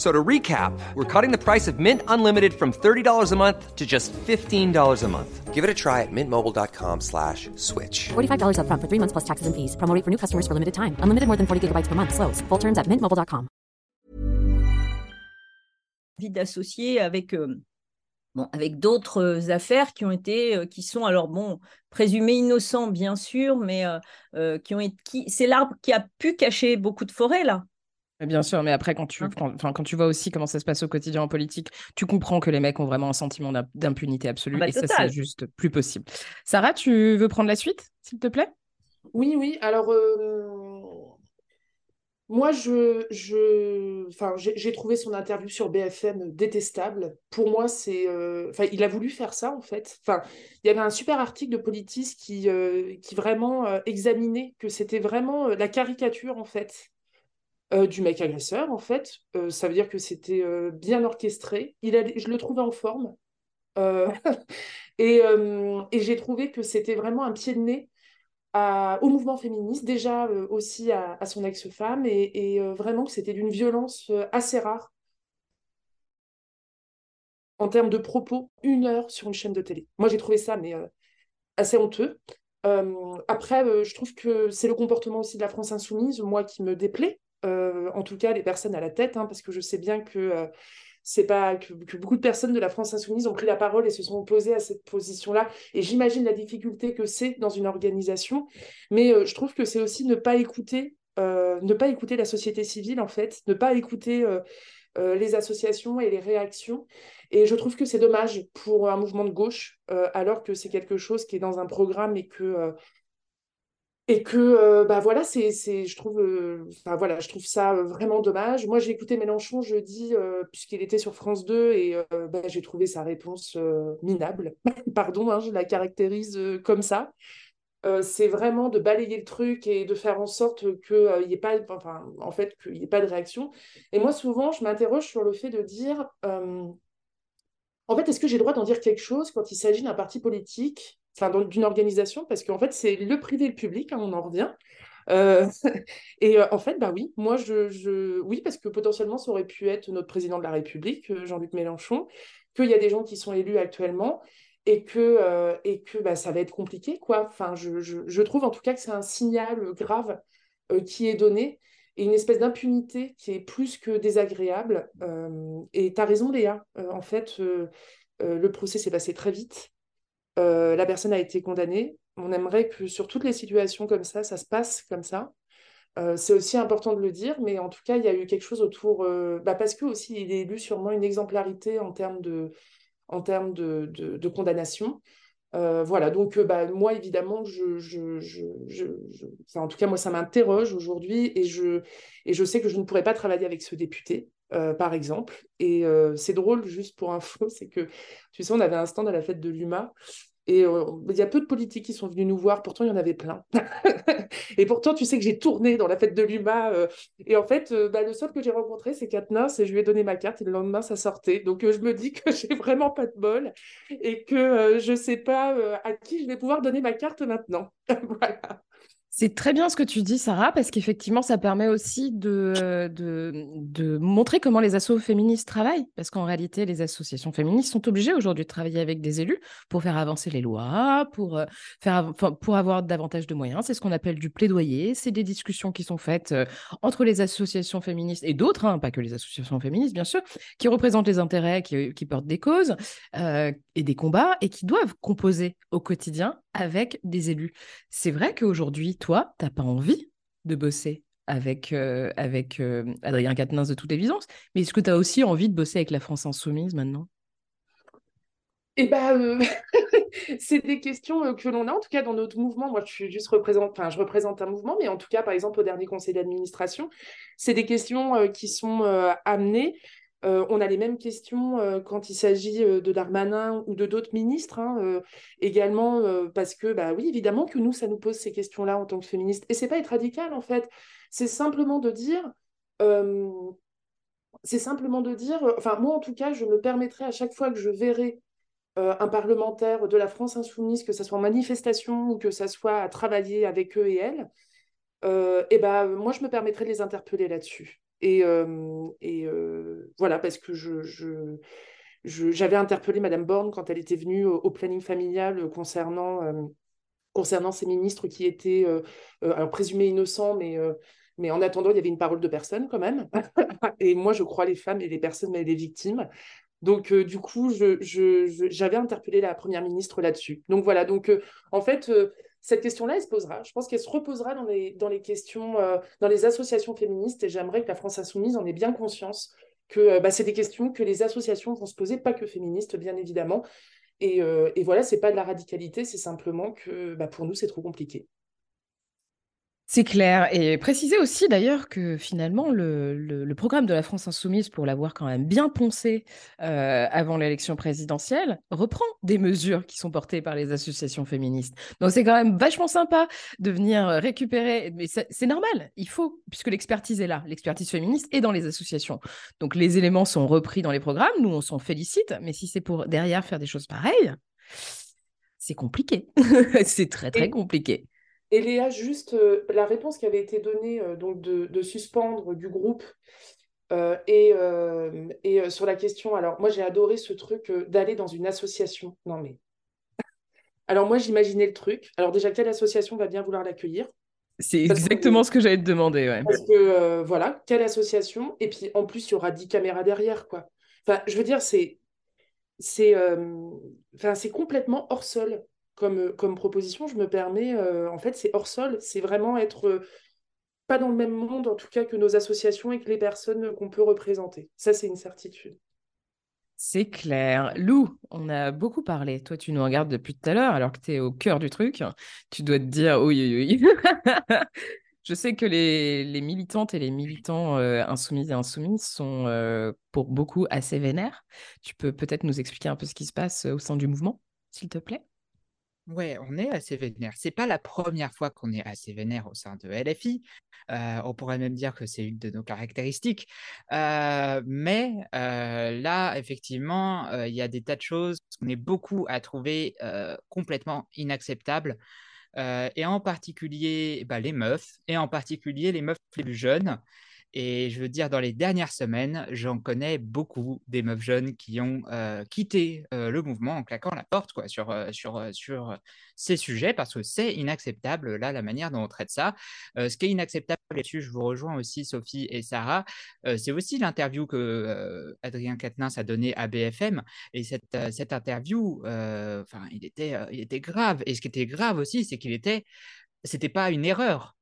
So to recap, we're cutting the price of Mint Unlimited from $30 a month to just $15 a month. Give it a try at mintmobile.com slash switch. $45 up front for three months plus taxes and fees. Promo for new customers for limited time. Unlimited more than 40 gigabytes per month. Slows. Full terms at mintmobile.com. Envie d'associer avec... Euh, bon, avec d'autres affaires qui ont été, euh, qui sont alors bon, innocents bien sûr, mais euh, euh qui ont été, qui, c'est l'arbre qui a pu cacher beaucoup de forêts là. Bien sûr, mais après, quand tu, quand, quand, tu vois aussi comment ça se passe au quotidien en politique, tu comprends que les mecs ont vraiment un sentiment d'impunité absolue ah bah, et ça, c'est juste plus possible. Sarah, tu veux prendre la suite, s'il te plaît? Oui, oui. Alors, euh, moi, je, je... Enfin, j'ai trouvé son interview sur BFM détestable. Pour moi, c'est. Euh, enfin, il a voulu faire ça, en fait. Enfin, il y avait un super article de Politis qui, euh, qui vraiment examinait que c'était vraiment la caricature, en fait euh, du mec agresseur, en fait. Euh, ça veut dire que c'était euh, bien orchestré. Je le trouvais en forme. et, et j'ai trouvé que c'était vraiment un pied de nez au mouvement féministe, déjà aussi à, son ex-femme, et, et vraiment que c'était d'une violence assez rare en termes de propos, une heure sur une chaîne de télé. Moi, j'ai trouvé ça, assez honteux. après, je trouve que c'est le comportement aussi de la France insoumise, moi, qui me déplaît. Euh, en tout cas les personnes à la tête, hein, parce que je sais bien que euh, c'est pas que, beaucoup de personnes de la France insoumise ont pris la parole et se sont opposées à cette position-là. Et j'imagine la difficulté que c'est dans une organisation, mais euh, je trouve que c'est aussi ne pas écouter, ne pas écouter la société civile en fait, ne pas écouter les associations et les réactions. Et je trouve que c'est dommage pour un mouvement de gauche, alors que c'est quelque chose qui est dans un programme et que et que euh, bah voilà c'est je trouve euh, voilà je trouve ça euh, vraiment dommage. Moi j'ai écouté Mélenchon jeudi puisqu'il était sur France 2 et bah, j'ai trouvé sa réponse minable. Pardon hein, je la caractérise comme ça. C'est vraiment de balayer le truc et de faire en sorte qu'il n'y ait pas enfin en fait qu'il n'y ait pas de réaction. Et moi souvent je m'interroge sur le fait de dire en fait est-ce que j'ai le droit d'en dire quelque chose quand il s'agit d'un parti politique d'une organisation, parce qu'en fait, c'est le privé et le public, hein, on en revient. Euh, et euh, en fait, bah oui, moi, je, oui, parce que potentiellement, ça aurait pu être notre président de la République, euh, Jean-Luc Mélenchon, qu'il y a des gens qui sont élus actuellement et que, bah, ça va être compliqué. Quoi. Je, trouve en tout cas que c'est un signal grave qui est donné une espèce d'impunité qui est plus que désagréable. et tu as raison, Léa. en fait, le procès s'est passé très vite. la personne a été condamnée. On aimerait que sur toutes les situations comme ça, ça se passe comme ça. Euh, c'est aussi important de le dire, mais en tout cas, il y a eu quelque chose autour, euh, bah parce que aussi il est élu sûrement une exemplarité en termes de, en termes de, de, condamnation. Euh, voilà, donc bah, moi, évidemment, je, en tout cas, moi, ça m'interroge aujourd'hui et je, et je sais que je ne pourrais pas travailler avec ce député, par exemple. Et c'est drôle, juste pour info, c'est que, tu sais, on avait un stand à la fête de l'UMA et euh, il y a peu de politiques qui sont venus nous voir, pourtant il y en avait plein. et pourtant, tu sais que j'ai tourné dans la fête de l'UMA. Euh, et en fait, euh, bah, le seul que j'ai rencontré, c'est Katniss, et je lui ai donné ma carte, et le lendemain, ça sortait. Donc je me dis que j'ai vraiment pas de bol, et que je ne sais pas à qui je vais pouvoir donner ma carte maintenant. voilà. C'est très bien ce que tu dis, Sarah, parce qu'effectivement, ça permet aussi de, de, montrer comment les assos féministes travaillent. Parce qu'en réalité, les associations féministes sont obligées aujourd'hui de travailler avec des élus pour faire avancer les lois, pour, euh, faire, pour avoir davantage de moyens. C'est ce qu'on appelle du plaidoyer. C'est des discussions qui sont faites euh, entre les associations féministes et d'autres, hein, pas que les associations féministes, bien sûr, qui représentent les intérêts, qui, portent des causes euh, et des combats et qui doivent composer au quotidien avec des élus. C'est vrai qu'aujourd'hui, toi, tu n'as pas envie de bosser avec, euh, avec euh, Adrien Quatennens de toute évidence, mais est-ce que tu as aussi envie de bosser avec la France Insoumise maintenant? Eh ben, c'est des questions que l'on a, en tout cas dans notre mouvement. Moi, je suis juste représente, enfin, je représente un mouvement, mais en tout cas, par exemple, au dernier conseil d'administration, c'est des questions qui sont amenées euh, on a les mêmes questions euh, quand il s'agit euh, de Darmanin ou de d'autres ministres, hein, également parce que, bah oui, évidemment que nous, ça nous pose ces questions-là en tant que féministes. Et c'est pas être radical, en fait. C'est simplement de dire, c'est simplement de dire, enfin, moi, en tout cas, je me permettrai à chaque fois que je verrai un parlementaire de la France insoumise, que ce soit en manifestation ou que ce soit à travailler avec eux et elles, et ben moi, je me permettrai de les interpeller là-dessus. Et, et voilà, parce que je, je, j'avais interpellé Madame Borne quand elle était venue au, planning familial concernant, concernant ces ministres qui étaient alors présumés innocents, mais, mais en attendant, il y avait une parole de personne quand même. et moi, je crois les femmes et les personnes, mais les victimes. Donc, du coup, je, je, j'avais interpellé la première ministre là-dessus. Donc, voilà. Donc, en fait, cette question-là, elle se posera. Je pense qu'elle se reposera dans les, questions, euh, dans les associations féministes, et j'aimerais que la France Insoumise en ait bien conscience que euh, bah, c'est des questions que les associations vont se poser, pas que féministes, bien évidemment. Et, euh, et voilà, pas de la radicalité, c'est simplement que bah, pour nous, c'est trop compliqué. C'est clair. Et préciser aussi d'ailleurs que finalement, le, programme de la France Insoumise, pour l'avoir quand même bien poncé euh, avant l'élection présidentielle, reprend des mesures qui sont portées par les associations féministes. Donc c'est quand même vachement sympa de venir récupérer. Mais c'est normal, il faut, puisque l'expertise est là. L'expertise féministe est dans les associations. Donc les éléments sont repris dans les programmes. Nous, on s'en félicite. Mais si c'est pour derrière faire des choses pareilles, c'est compliqué. c'est très, très compliqué. Et Léa, juste euh, la réponse qui avait été donnée euh, donc de, suspendre du groupe euh, et, et sur la question, alors moi j'ai adoré ce truc d'aller dans une association. Non mais. Alors moi j'imaginais le truc. Alors déjà, quelle association va bien vouloir l'accueillir? C'est exactement ce que j'allais te demander. Ouais. Parce que voilà, quelle association? Et puis en plus, il y aura 10 caméras derrière, quoi. Enfin, je veux dire, c'est. C'est enfin, complètement hors sol comme, comme proposition, je me permets, euh, en fait, c'est hors sol, c'est vraiment être euh, pas dans le même monde, en tout cas, que nos associations et que les personnes qu'on peut représenter. Ça, c'est une certitude. C'est clair. Lou, on a beaucoup parlé. Toi, tu nous regardes depuis tout à l'heure, alors que tu es au cœur du truc. Tu dois te dire oui, oui, oui. Je sais que les, militantes et les militants euh, insoumis et insoumises sont pour beaucoup assez vénères. Tu peux peut-être nous expliquer un peu ce qui se passe au sein du mouvement, s'il te plaît? Ouais, on est assez vénère. C'est pas la première fois qu'on est assez vénère au sein de LFI. Euh, on pourrait même dire que c'est une de nos caractéristiques. Euh, mais euh, là, effectivement, il y a des tas de choses qu'on est beaucoup à trouver complètement inacceptables. et en particulier bah, les meufs, et en particulier les meufs les plus jeunes, Et je veux dire, dans les dernières semaines, j'en connais beaucoup des meufs jeunes qui ont euh, quitté euh, le mouvement en claquant la porte quoi, sur, euh, sur, sur ces sujets parce que c'est inacceptable, là, la manière dont on traite ça. ce qui est inacceptable là-dessus, je vous rejoins aussi, Sophie et Sarah, c'est aussi l'interview que Adrien Quatennens a donnée à BFM. Et cette, cette interview, enfin, il, était, il était grave. Et ce qui était grave aussi, c'est qu'il était, c'était pas une erreur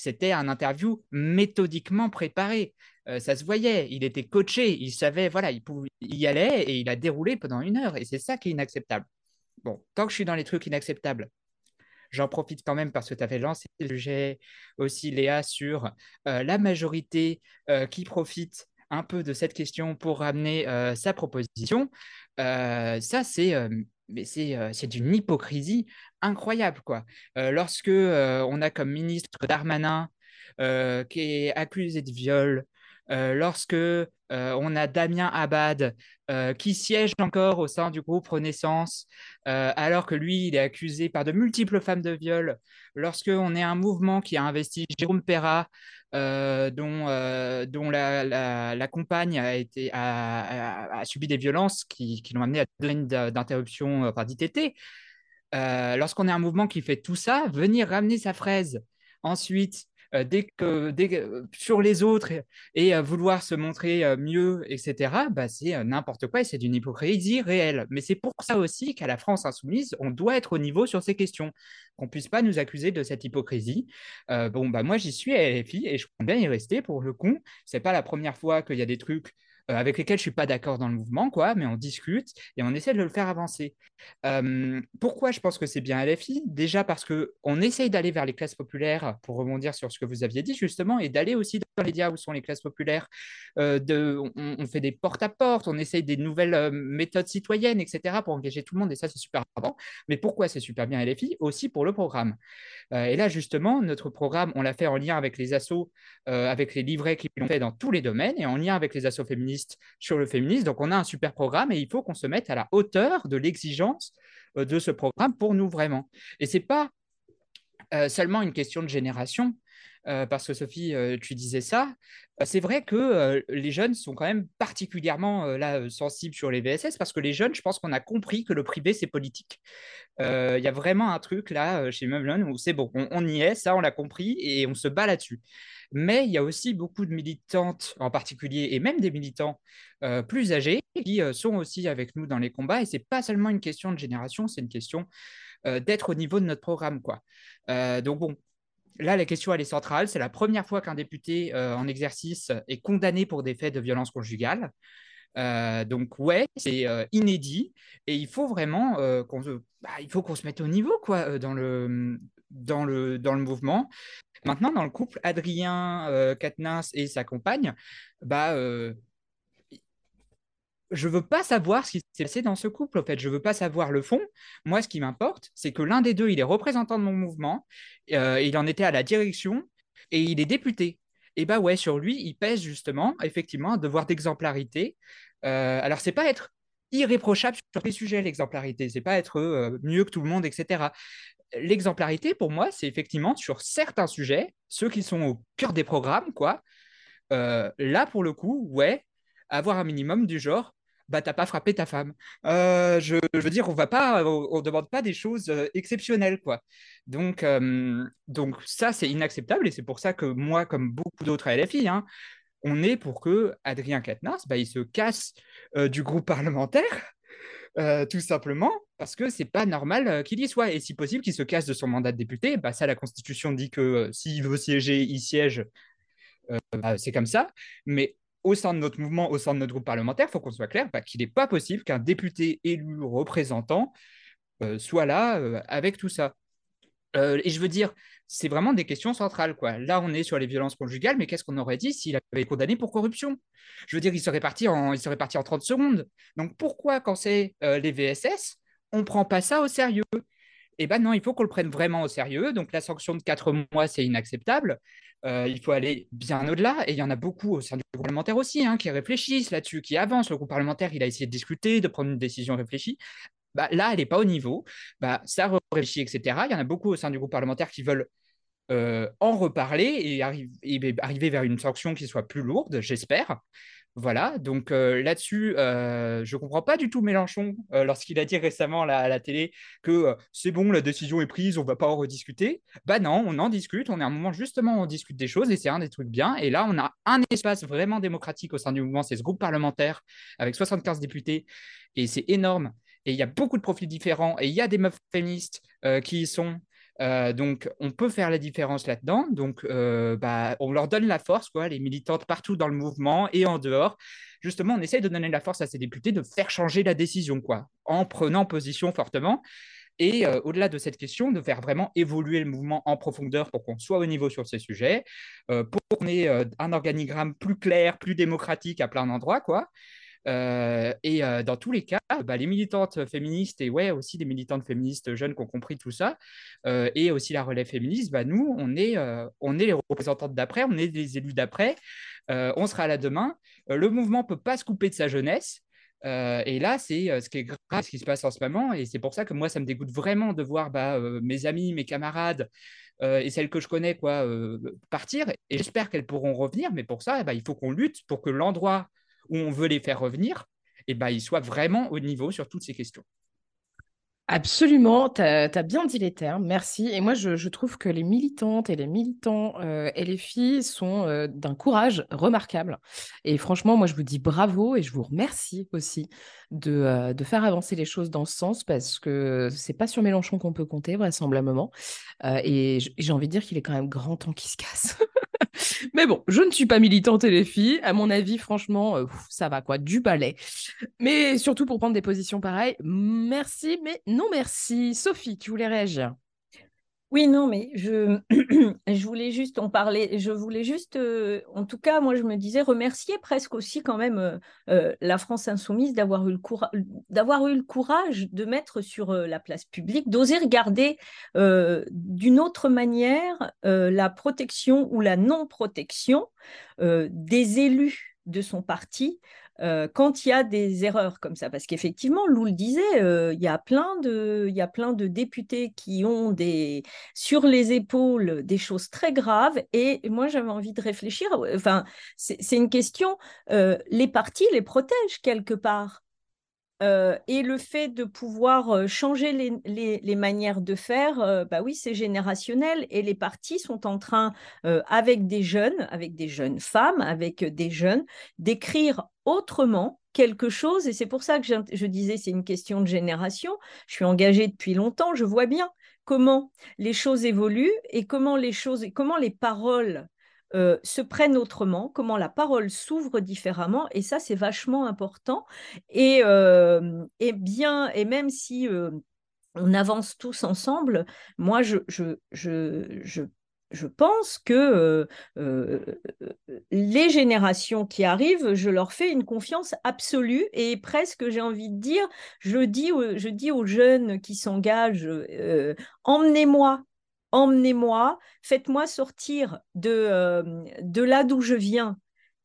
c'était un interview méthodiquement préparé. Euh, ça se voyait, il était coaché, il savait, voilà, il, y allait et il a déroulé pendant une heure. Et c'est ça qui est inacceptable. Bon, tant que je suis dans les trucs inacceptables, j'en profite quand même parce que tu avais lancé le sujet aussi, Léa, sur euh, la majorité euh, qui profite un peu de cette question pour ramener sa proposition. ça, c'est mais c'est d'une hypocrisie incroyable. Quoi. lorsque on a comme ministre Darmanin qui est accusé de viol, lorsque on a Damien Abad qui siège encore au sein du groupe Renaissance, alors que lui, il est accusé par de multiples femmes de viol, lorsque on est un mouvement qui a investi Jérôme Perra, dont, dont la, la, compagne a, été, a, subi des violences qui, qui l'ont amené à une d'interruption par d'ITT. Lorsqu'on est un mouvement qui fait tout ça, venir ramener sa fraise, ensuite euh, dès que, sur les autres et, vouloir se montrer mieux, etc., bah, c'est n'importe quoi et c'est d'une hypocrisie réelle. Mais c'est pour ça aussi qu'à la France insoumise, on doit être au niveau sur ces questions, qu'on puisse pas nous accuser de cette hypocrisie. bon, bah moi j'y suis à LFI et je compte bien y rester pour le coup. C'est pas la première fois qu'il y a des trucs euh, avec lesquels je suis pas d'accord dans le mouvement, quoi, mais on discute et on essaie de le faire avancer. Euh, pourquoi je pense que c'est bien LFI Déjà parce que on essaye d'aller vers les classes populaires, pour rebondir sur ce que vous aviez dit justement, et d'aller aussi dans les médias où sont les classes populaires. Euh, on, fait des porte-à-porte, on essaye des nouvelles méthodes citoyennes, etc., pour engager tout le monde, et ça c'est super important. Mais pourquoi c'est super bien LFI Aussi pour le programme. et là justement, notre programme, on l'a fait en lien avec les assos, avec les livrets qui l'ont fait dans tous les domaines, et en lien avec les assos féministes sur le féminisme. Donc, on a un super programme et il faut qu'on se mette à la hauteur de l'exigence euh, de ce programme pour nous vraiment. Et ce n'est pas euh, seulement une question de génération. Euh, parce que Sophie, tu disais ça, c'est vrai que les jeunes sont quand même particulièrement là sensibles sur les VSS parce que les jeunes, je pense qu'on a compris que le privé c'est politique. Il y a vraiment un truc là chez Meublon où c'est bon, on, y est, ça on l'a compris et on se bat là-dessus. Mais il y a aussi beaucoup de militantes en particulier, et même des militants euh, plus âgés, qui euh, sont aussi avec nous dans les combats. Et ce n'est pas seulement une question de génération, c'est une question euh, d'être au niveau de notre programme. Quoi. donc bon, là, la question, elle est centrale. C'est la première fois qu'un député en exercice est condamné pour des faits de violence conjugale. donc ouais, c'est inédit et il faut vraiment qu'on se, bah, il faut qu'on se mette au niveau quoi dans le dans le dans le mouvement. Maintenant, dans le couple, Adrien euh, et sa compagne, bah, euh, je veux pas savoir ce qui s'est passé dans ce couple. En fait, je veux pas savoir le fond. Moi, ce qui m'importe, c'est que l'un des deux, il est représentant de mon mouvement, euh, il en était à la direction et il est député. Et bah ouais, sur lui, il pèse justement, effectivement, un devoir d'exemplarité. Euh, alors, c'est pas être irréprochable sur les sujets, l'exemplarité. C'est pas être euh, mieux que tout le monde, etc l'exemplarité, pour moi, c'est effectivement sur certains sujets, ceux qui sont au cœur des programmes, quoi. Euh, là, pour le coup, ouais, avoir un minimum du genre, bah t'as pas frappé ta femme. Euh, je, veux dire, on va pas, on, demande pas des choses euh, exceptionnelles, quoi. Donc, donc ça, c'est inacceptable et c'est pour ça que moi, comme beaucoup d'autres à LFI, hein, on est pour que Adrien Quatennens, bah, il se casse du groupe parlementaire euh, tout simplement parce que c'est pas normal euh, qu'il y soit. Et si possible, qu'il se casse de son mandat de député. Bah, ça, la Constitution dit que euh, s'il veut siéger, il siège. Bah, c'est comme ça. Mais au sein de notre mouvement, au sein de notre groupe parlementaire, il faut qu'on soit clair bah, qu'il n'est pas possible qu'un député élu représentant soit là avec tout ça. Et je veux dire, c'est vraiment des questions centrales. Quoi. Là, on est sur les violences conjugales, mais qu'est-ce qu'on aurait dit s'il avait été condamné pour corruption? Je veux dire, il serait, parti en, il serait parti en 30 secondes. Donc pourquoi, quand c'est euh, les VSS, on ne prend pas ça au sérieux? Eh bien non, il faut qu'on le prenne vraiment au sérieux. Donc la sanction de 4 mois, c'est inacceptable. Euh, il faut aller bien au-delà. Et il y en a beaucoup au sein du groupe parlementaire aussi hein, qui réfléchissent là-dessus, qui avancent. Le groupe parlementaire, il a essayé de discuter, de prendre une décision réfléchie. Bah, là, elle n'est pas au niveau. Bah, ça réfléchit, etc. Il y en a beaucoup au sein du groupe parlementaire qui veulent en reparler et, et, arriver vers une sanction qui soit plus lourde, j'espère. Voilà, donc euh, là-dessus, euh, je ne comprends pas du tout Mélenchon euh, lorsqu'il a dit récemment à la télé que c'est bon, la décision est prise, on ne va pas en rediscuter. Bah non, on en discute, on est à un moment justement où on discute des choses et c'est un des trucs bien. Et là, on a un espace vraiment démocratique au sein du mouvement, c'est ce groupe parlementaire avec 75 députés et c'est énorme. Et il y a beaucoup de profils différents et il y a des meufs féministes qui y sont euh, donc, on peut faire la différence là-dedans. Donc, euh, bah, on leur donne la force, quoi, les militantes partout dans le mouvement et en dehors. Justement, on essaye de donner la force à ces députés de faire changer la décision, quoi, en prenant position fortement. Et euh, au-delà de cette question, de faire vraiment évoluer le mouvement en profondeur pour qu'on soit au niveau sur ces sujets, pour qu'on ait un organigramme plus clair, plus démocratique à plein d'endroits, quoi. Euh, et euh, dans tous les cas, bah, les militantes féministes et ouais, aussi des militantes féministes jeunes qui ont compris tout ça, euh, et aussi la relève féministe, bah, nous, on est, on est les représentantes d'après, on est les élus d'après, on sera là demain. le mouvement ne peut pas se couper de sa jeunesse. et là, c'est ce qui est grave, ce qui se passe en ce moment. Et c'est pour ça que moi, ça me dégoûte vraiment de voir bah, mes amis, mes camarades et celles que je connais quoi, partir. Et j'espère qu'elles pourront revenir. Mais pour ça, il faut qu'on lutte pour que l'endroit où on veut les faire revenir, et eh ben, ils soient vraiment au niveau sur toutes ces questions. Absolument, tu as, bien dit les termes, merci. Et moi, je, trouve que les militantes et les militants euh, et les filles sont euh, d'un courage remarquable. Et franchement, moi, je vous dis bravo et je vous remercie aussi de, euh, de faire avancer les choses dans ce sens parce que c'est pas sur Mélenchon qu'on peut compter, vraisemblablement. et j'ai envie de dire qu'il est quand même grand temps qu'il se casse. Mais bon, je ne suis pas militante et les filles. À mon avis, franchement, euh, ça va quoi, du balai. Mais surtout pour prendre des positions pareilles, merci, mais non merci. Sophie, tu voulais réagir? Oui, non, mais je, voulais juste en parler. Je voulais juste, euh, en tout cas, moi, je me disais remercier presque aussi quand même euh, euh, la France insoumise d'avoir eu, le d'avoir eu le courage de mettre sur la place publique, d'oser regarder d'une autre manière la protection ou la non-protection des élus de son parti euh, quand il y a des erreurs comme ça. Parce qu'effectivement, Lou le disait, euh, il, y a plein de, députés qui ont des, sur les épaules des choses très graves. Et moi, j'avais envie de réfléchir. Enfin, c'est une question. Euh, les partis les protègent quelque part. Euh, et le fait de pouvoir euh, changer les, manières de faire, euh, bah oui, c'est générationnel. Et les partis sont en train, avec des jeunes, avec des jeunes femmes, avec des jeunes, d'écrire autrement quelque chose. Et c'est pour ça que je, disais, c'est une question de génération. Je suis engagée depuis longtemps, je vois bien comment les choses évoluent et comment les choses, comment les paroles euh, se prennent autrement, comment la parole s'ouvre différemment, et ça c'est vachement important. Et, euh, et, bien, et même si euh, on avance tous ensemble, moi je, je pense que les générations qui arrivent, je leur fais une confiance absolue et presque, j'ai envie de dire, je dis, je aux jeunes qui s'engagent, emmenez-moi emmenez-moi, faites-moi sortir euh, de là d'où je viens.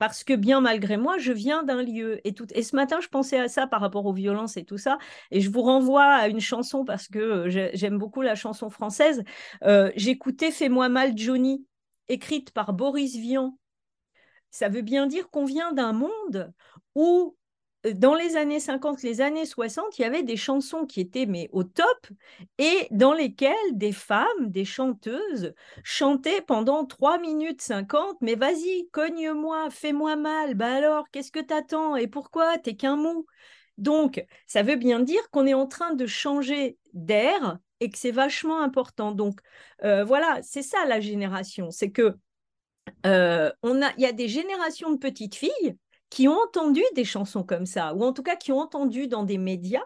Parce que bien malgré moi, je viens d'un lieu. Et, ce matin, je pensais à ça par rapport aux violences et tout ça. Et je vous renvoie à une chanson parce que euh, j'aime beaucoup la chanson française. Euh, j'écoutais Fais-moi mal Johnny, écrite par Boris Vian. Ça veut bien dire qu'on vient d'un monde où dans les années 50, les années 60, il y avait des chansons qui étaient au top et dans lesquelles des femmes, des chanteuses chantaient pendant 3 minutes 50 mais vas-y, cogne-moi, fais-moi mal. Bah alors, qu'est-ce que t'attends et pourquoi T'es qu'un mou? Donc, ça veut bien dire qu'on est en train de changer d'air et que c'est vachement important. Donc, euh, voilà, c'est ça la génération. C'est que euh, il y a des générations de petites filles qui ont entendu des chansons comme ça, ou en tout cas qui ont entendu dans des médias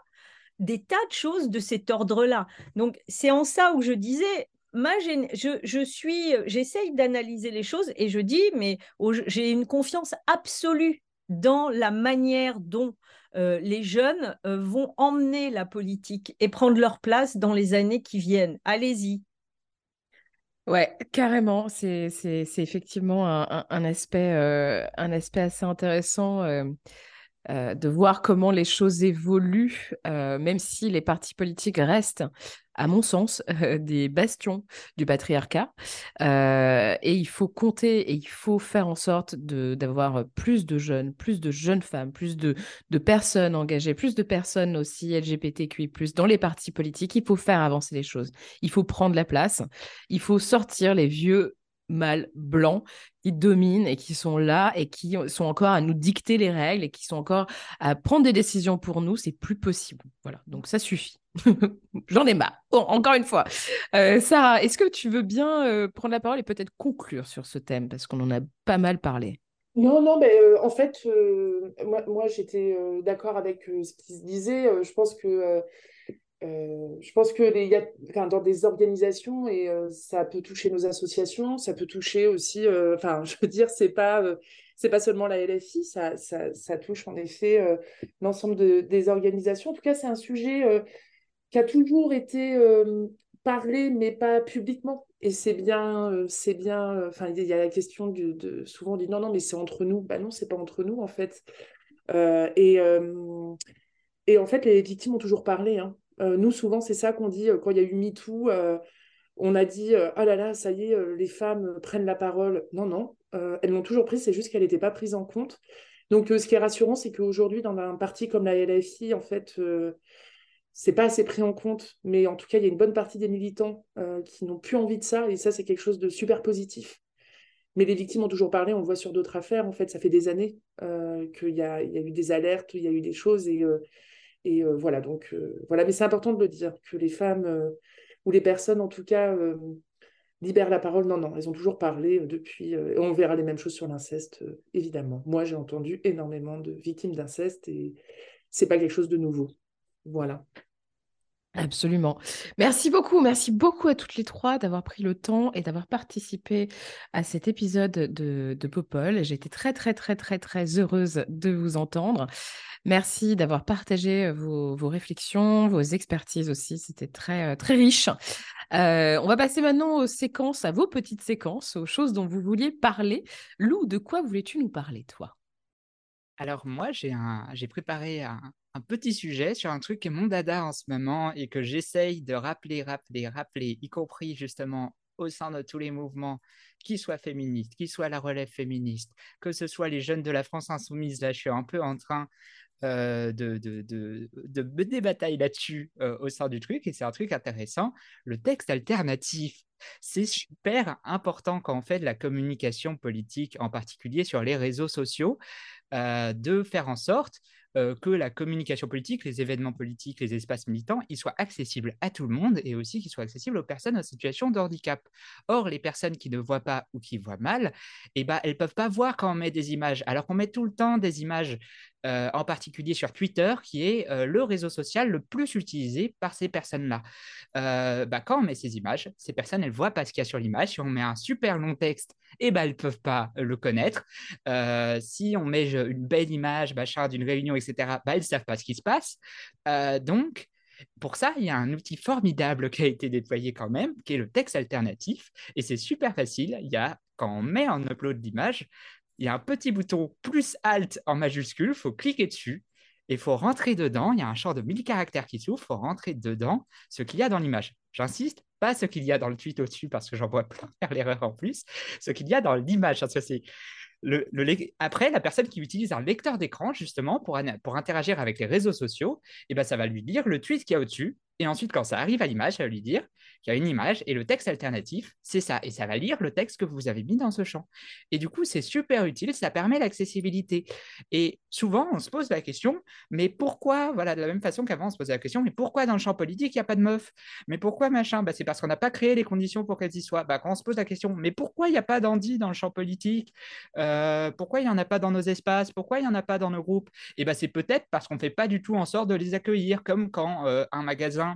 des tas de choses de cet ordre-là. Donc c'est en ça où je disais, je, je suis, j'essaye d'analyser les choses et je dis, mais j'ai une confiance absolue dans la manière dont euh, les jeunes euh, vont emmener la politique et prendre leur place dans les années qui viennent. Allez-y, Ouais, carrément. C'est, effectivement un, aspect, euh, un aspect assez intéressant. Euh, euh, de voir comment les choses évoluent, euh, même si les partis politiques restent, à mon sens, euh, des bastions du patriarcat. et il faut compter et il faut faire en sorte d'avoir plus de jeunes, plus de jeunes femmes, plus de, de personnes engagées, plus de personnes aussi LGBTQI, dans les partis politiques. Il faut faire avancer les choses. Il faut prendre la place. Il faut sortir les vieux mâles blancs qui dominent et qui sont là et qui sont encore à nous dicter les règles et qui sont encore à prendre des décisions pour nous, c'est plus possible. Voilà, donc ça suffit. J'en ai marre. encore une fois. Euh, Sarah, est-ce que tu veux bien euh, prendre la parole et peut-être conclure sur ce thème? Parce qu'on en a pas mal parlé non, non, mais euh, en fait, moi, j'étais d'accord avec ce qui se disait. je pense que euh, je pense que les, y a, enfin, dans des organisations, et euh, ça peut toucher nos associations, ça peut toucher aussi, euh, enfin, je veux dire, c'est pas, c'est pas seulement la LFI, ça, ça, ça touche en effet l'ensemble de, des organisations. En tout cas, c'est un sujet qui a toujours été parlé, mais pas publiquement. Et c'est bien, c'est bien, enfin, il y a la question de, souvent on dit non, non, mais c'est entre nous. Bah non, c'est pas entre nous, en fait. et, et en fait, les victimes ont toujours parlé, hein. Euh, nous, souvent, c'est ça qu'on dit euh, quand il y a eu MeToo. Euh, on a dit ah là là, ça y est, les femmes prennent la parole. Non, non, elles l'ont toujours prise, c'est juste qu'elle n'était pas prise en compte. Donc, ce qui est rassurant, c'est qu'aujourd'hui, dans un parti comme la LFI, en fait, c'est pas assez pris en compte, mais en tout cas, il y a une bonne partie des militants qui n'ont plus envie de ça, et ça, c'est quelque chose de super positif. Mais les victimes ont toujours parlé, on le voit sur d'autres affaires, en fait, ça fait des années qu'il y, a, eu des alertes, il y a eu des choses, et et euh, voilà, donc euh, voilà, mais c'est important de le dire, que les femmes euh, ou les personnes en tout cas libèrent la parole. Non, non, elles ont toujours parlé depuis. on verra les mêmes choses sur l'inceste, évidemment. Moi, j'ai entendu énormément de victimes d'inceste et c'est pas quelque chose de nouveau. Voilà. Absolument. Merci beaucoup, merci beaucoup à toutes les trois d'avoir pris le temps et d'avoir participé à cet épisode de, Popol. J'ai été très, très, très, très, très heureuse de vous entendre. Merci d'avoir partagé vos, vos, réflexions, vos expertises aussi. C'était très, très riche. Euh, on va passer maintenant aux séquences, à vos petites séquences, aux choses dont vous vouliez parler. Lou, de quoi voulais-tu nous parler, toi? Alors moi, j'ai préparé un, petit sujet sur un truc qui est mon dada en ce moment et que j'essaye de rappeler, rappeler, rappeler, y compris justement au sein de tous les mouvements, qui soient féministes, qui soient la relève féministe, que ce soit les jeunes de la France insoumise. Là, je suis un peu en train de, de, de, de, des batailles là-dessus euh, au sein du truc et c'est un truc intéressant. Le texte alternatif, c'est super important quand on fait de la communication politique, en particulier sur les réseaux sociaux, euh, de faire en sorte euh, que la communication politique, les événements politiques, les espaces militants, ils soient accessibles à tout le monde et aussi qu'ils soient accessibles aux personnes en situation de handicap. Or, les personnes qui ne voient pas ou qui voient mal, eh ben, elles ne peuvent pas voir quand on met des images, alors qu'on met tout le temps des images euh, en particulier sur Twitter, qui est euh, le réseau social le plus utilisé par ces personnes-là. Euh, bah, quand on met ces images, ces personnes, elles voient pas ce qu'il y a sur l'image. Si on met un super long texte, eh ben, elles ne peuvent pas le connaître. si on met une belle image d'une réunion, etc., bah, elles ne savent pas ce qui se passe. donc, pour ça, il y a un outil formidable qui a été déployé quand même, qui est le texte alternatif. Et c'est super facile. Il y a, quand on met en upload d'image, il y a un petit bouton plus Alt en majuscule, il faut cliquer dessus et il faut rentrer dedans. Il y a un champ de 1000 caractères qui s'ouvre, il faut rentrer dedans ce qu'il y a dans l'image. J'insiste, pas ce qu'il y a dans le tweet au-dessus parce que j'en vois plein faire l'erreur en plus, ce qu'il y a dans l'image. C'est le, après, la personne qui utilise un lecteur d'écran, justement, pour, interagir avec les réseaux sociaux, eh ben, ça va lui lire le tweet qu'il y a au-dessus. Et ensuite, quand ça arrive à l'image, ça va lui dire qu'il y a une image et le texte alternatif, c'est ça. Et ça va lire le texte que vous avez mis dans ce champ. Et du coup, c'est super utile, ça permet l'accessibilité. Et souvent, on se pose la question, mais pourquoi, voilà, de la même façon qu'avant, on se posait la question, mais pourquoi dans le champ politique, il n'y a pas de meufs Mais pourquoi machin? Bah, C'est parce qu'on n'a pas créé les conditions pour qu'elles y soient. Bah, quand on se pose la question, mais pourquoi il n'y a pas d'Andy dans le champ politique? Euh, Pourquoi il n'y en a pas dans nos espaces? Pourquoi il n'y en a pas dans nos groupes? Et bah, c'est peut-être parce qu'on ne fait pas du tout en sorte de les accueillir, comme quand euh, un magasin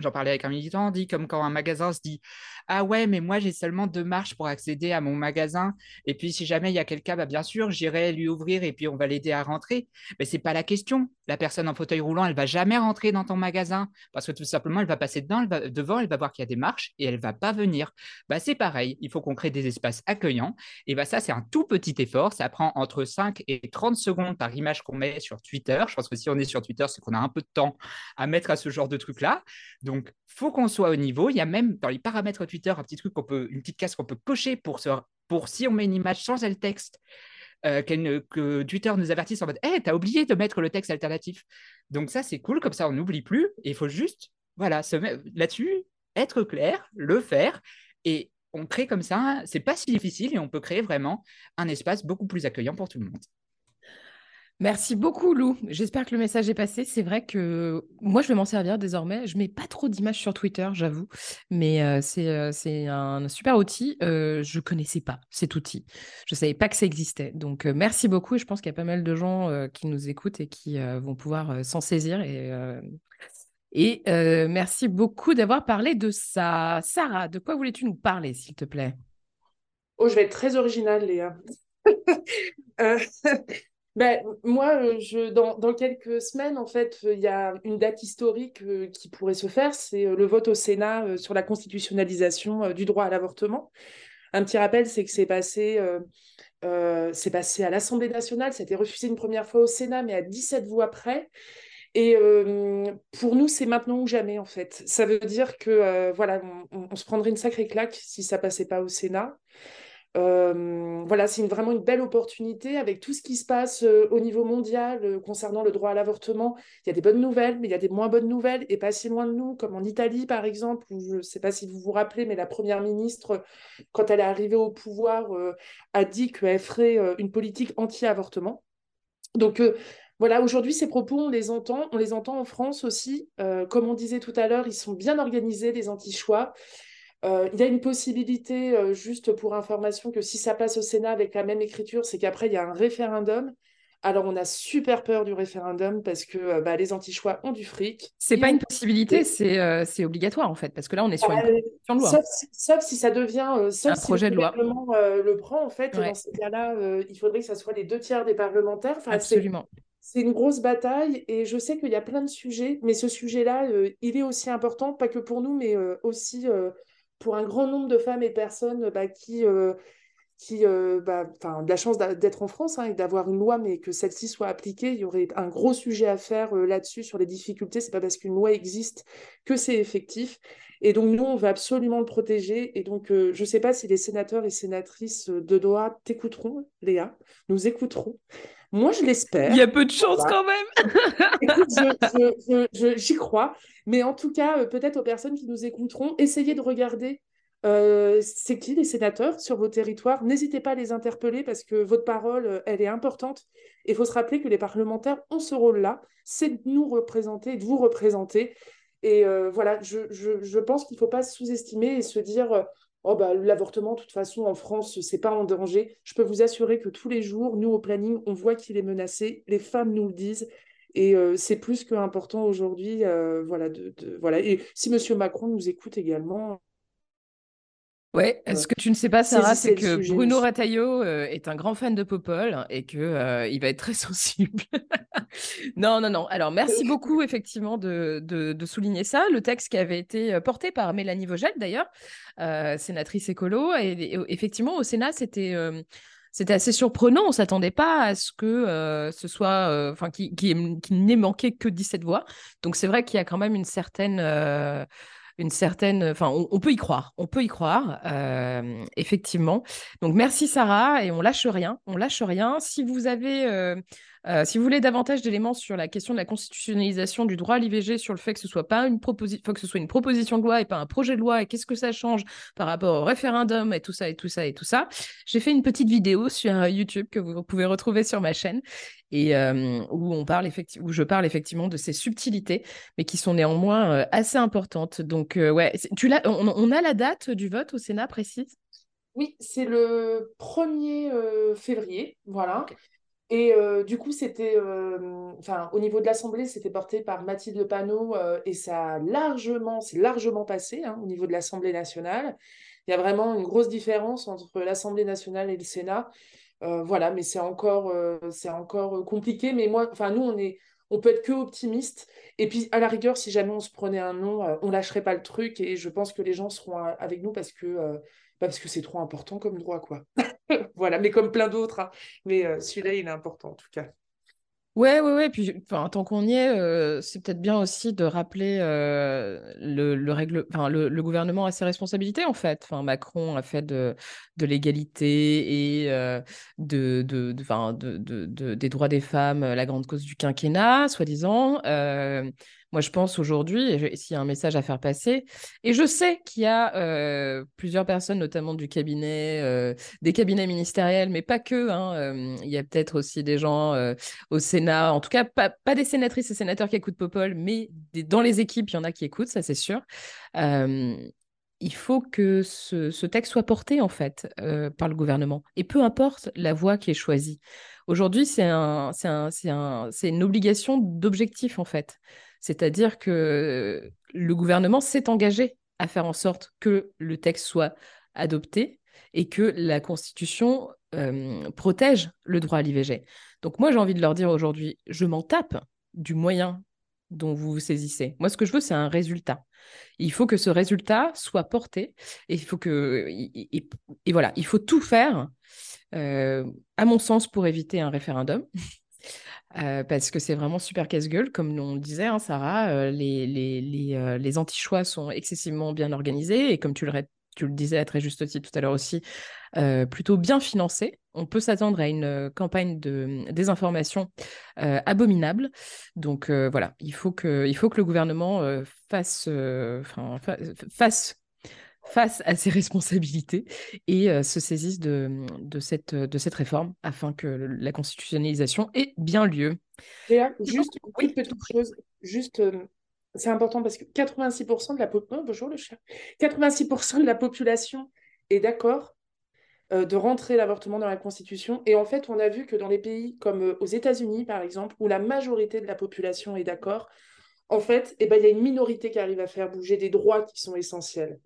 J'en parlais avec un militant, dit comme quand un magasin se dit Ah ouais, mais moi j'ai seulement deux marches pour accéder à mon magasin. Et puis si jamais il y a quelqu'un, bah, bien sûr, j'irai lui ouvrir et puis on va l'aider à rentrer. Mais ce n'est pas la question. La personne en fauteuil roulant, elle va jamais rentrer dans ton magasin parce que tout simplement, elle va passer dedans, devant, elle va voir qu'il y a des marches et elle va pas venir. Bah, c'est pareil, il faut qu'on crée des espaces accueillants. Et bah, ça, c'est un tout petit effort. Ça prend entre 5 et 30 secondes par image qu'on met sur Twitter. Je pense que si on est sur Twitter, c'est qu'on a un peu de temps à mettre à ce genre de truc-là. Faut qu'on soit au niveau. Il y a même dans les paramètres Twitter un petit truc qu'on peut, une petite case qu'on peut cocher pour, si on met une image sans le texte, euh, que Twitter nous avertisse en mode Hé, t'as oublié de mettre le texte alternatif. Donc, ça, c'est cool. Comme ça, on n'oublie plus. Et il faut juste, voilà, là-dessus, être clair, le faire. Et on crée comme ça, c'est pas si difficile et on peut créer vraiment un espace beaucoup plus accueillant pour tout le monde. Merci beaucoup, Lou. J'espère que le message est passé. C'est vrai que moi, je vais m'en servir désormais. Je mets pas trop d'images sur Twitter, j'avoue, mais euh, euh, c'est un super outil. Euh, je connaissais pas cet outil. Je savais pas que ça existait. Donc, merci beaucoup. Et je pense qu'il y a pas mal de gens qui nous écoutent et qui vont pouvoir s'en saisir. Et, et merci beaucoup d'avoir parlé de ça. Sarah, de quoi voulais-tu nous parler, s'il te plaît? Oh, je vais être très originale, Léa. Ben, moi, euh, je, dans, quelques semaines, en fait, il y a une date historique euh, qui pourrait se faire, c'est euh, le vote au Sénat sur la constitutionnalisation du droit à l'avortement. Un petit rappel, c'est que c'est passé, passé à l'Assemblée nationale, ça a été refusé une première fois au Sénat, mais à 17 voix près. Et pour nous, c'est maintenant ou jamais, en fait. Ça veut dire que voilà, se prendrait une sacrée claque si ça passait pas au Sénat. Euh, voilà, c'est vraiment une belle opportunité avec tout ce qui se passe euh, au niveau mondial euh, concernant le droit à l'avortement. Il y a des bonnes nouvelles, mais il y a des moins bonnes nouvelles, et pas si loin de nous, comme en Italie par exemple, où je ne sais pas si vous vous rappelez, mais la première ministre, quand elle est arrivée au pouvoir, a dit qu'elle ferait une politique anti-avortement. Donc voilà, aujourd'hui, ces propos, on les entend, on les entend en France aussi. comme on disait tout à l'heure, ils sont bien organisés, les anti-choix. Euh, il y a une possibilité, euh, juste pour information, que si ça passe au Sénat avec la même écriture, c'est qu'après, il y a un référendum. Alors, on a super peur du référendum parce que euh, bah, les anti-choix ont du fric. C'est pas une possibilité, c'est obligatoire en fait, parce que là, on est sur une proposition de loi. Sauf si, ça devient. sauf un si projet le de loi. le prend, en fait. Dans ce cas-là, il faudrait que ça soit les deux tiers des parlementaires. Absolument. C'est une grosse bataille et je sais qu'il y a plein de sujets, mais ce sujet-là, il est aussi important, pas que pour nous, mais aussi pour un grand nombre de femmes et personnes bah, qui, euh, qui euh, bah, de la chance d'être en France hein, et d'avoir une loi, mais que celle-ci soit appliquée, il y aurait un gros sujet à faire euh, là-dessus sur les difficultés. C'est pas parce qu'une loi existe que c'est effectif. Et donc, nous, on veut absolument le protéger. Et donc, je ne sais pas si les sénateurs et sénatrices de droite t'écouteront, Léa, nous écouterons. Moi, je l'espère. Il y a peu de chance quand même. Écoute, j'y crois. Mais en tout cas, euh, peut-être aux personnes qui nous écouteront, essayez de regarder euh, c'est qui les sénateurs sur vos territoires. N'hésitez pas à les interpeller parce que votre parole, euh, elle est importante. Il faut se rappeler que les parlementaires ont ce rôle-là, c'est de nous représenter, de vous représenter. Et voilà, je, je, je pense qu'il ne faut pas sous-estimer et se dire oh bah, l'avortement, de toute façon, en France, c'est pas en danger. Je peux vous assurer que tous les jours, nous, au planning, on voit qu'il est menacé. Les femmes nous le disent. Et euh, c'est plus qu'important aujourd'hui. Euh, voilà, de, voilà. Et si M. Macron nous écoute également, Ouais, ce que tu ne sais pas, Sarah, c'est que Bruno Rataillot euh, est un grand fan de Popol et que euh, il va être très sensible. non, non, non. Alors, merci beaucoup, effectivement, de, de, souligner ça. Le texte qui avait été euh, porté par Mélanie Vogel, d'ailleurs, sénatrice écolo. Et, effectivement, au Sénat, c'était. c'était assez surprenant, on s'attendait pas à ce que ce soit, enfin, qui, qui, qui n'ait manqué que 17 voix. Donc c'est vrai qu'il y a quand même une certaine, une certaine. Enfin, on, peut y croire. On peut y croire, euh, effectivement. Donc, merci Sarah. Et on lâche rien. On lâche rien. Si vous avez. Euh, si vous voulez davantage d'éléments sur la question de la constitutionnalisation du droit à l'IVG, sur le fait que ce soit pas une proposition, que ce soit une proposition de loi et pas un projet de loi, et qu'est-ce que ça change par rapport au référendum et tout ça et tout ça et tout ça, j'ai fait une petite vidéo sur YouTube que vous pouvez retrouver sur ma chaîne et euh, où on parle effectivement, où je parle effectivement de ces subtilités, mais qui sont néanmoins euh, assez importantes. Donc ouais, tu l'as, on, a la date du vote au Sénat précise? Oui, c'est le 1er février, voilà. Et euh, du coup, c'était, euh, au niveau de l'Assemblée, c'était porté par Mathilde Panot euh, et ça a largement, c'est largement passé hein, au niveau de l'Assemblée nationale. Il y a vraiment une grosse différence entre l'Assemblée nationale et le Sénat. voilà, mais c'est encore, c'est encore compliqué. Mais moi, enfin, nous, on est, on peut être que optimiste. Et puis, à la rigueur, si jamais on se prenait un nom, on lâcherait pas le truc. Et je pense que les gens seront avec nous parce que parce que c'est trop important comme droit, quoi. voilà, mais comme plein d'autres. Hein. Mais euh, celui-là, il est important en tout cas. Ouais, ouais, ouais. Puis, tant qu'on y est, euh, c'est peut-être bien aussi de rappeler euh, le, le, règle... le, gouvernement a ses responsabilités, en fait. Macron a fait de, l'égalité et de, de, de, des droits des femmes la grande cause du quinquennat, soi-disant. Moi, je pense aujourd'hui, s'il y a un message à faire passer, et je sais qu'il y a euh, plusieurs personnes, notamment du cabinet, euh, des cabinets ministériels, mais pas que. Hein, euh, il y a peut-être aussi des gens au Sénat, en tout cas, pas, des sénatrices et sénateurs qui écoutent Popol, mais dans les équipes, il y en a qui écoutent, ça c'est sûr. il faut que ce, texte soit porté, en fait, par le gouvernement. Et peu importe la voie qui est choisie. Aujourd'hui, c'est un, un, un, une obligation d'objectif, en fait. C'est-à-dire que le gouvernement s'est engagé à faire en sorte que le texte soit adopté et que la Constitution euh, protège le droit à l'IVG. Donc moi, j'ai envie de leur dire aujourd'hui, je m'en tape du moyen dont vous vous saisissez. Moi, ce que je veux, c'est un résultat. Il faut que ce résultat soit porté et il faut que et, voilà, il faut tout faire, euh, à mon sens, pour éviter un référendum. Euh, parce que c'est vraiment super casse-gueule, comme on disait, hein, Sarah, euh, les, les, les, euh, les anti-choix sont excessivement bien organisés et comme tu le, disais à très juste titre tout à l'heure aussi, plutôt bien financés. On peut s'attendre à une campagne de désinformation abominable. Donc voilà, il faut, que, il faut que le gouvernement fasse, fasse face à ses responsabilités et euh, se saisissent de, de, cette, de cette réforme afin que la constitutionnalisation ait bien lieu. Juste une petite chose, juste, euh, c'est important parce que 86% de la, oh, bonjour le chat. 86% de la population est d'accord euh, de rentrer l'avortement dans la Constitution. Et en fait, on a vu que dans les pays comme aux États-Unis, par exemple, où la majorité de la population est d'accord, en fait, eh ben, il y a une minorité qui arrive à faire bouger des droits qui sont essentiels.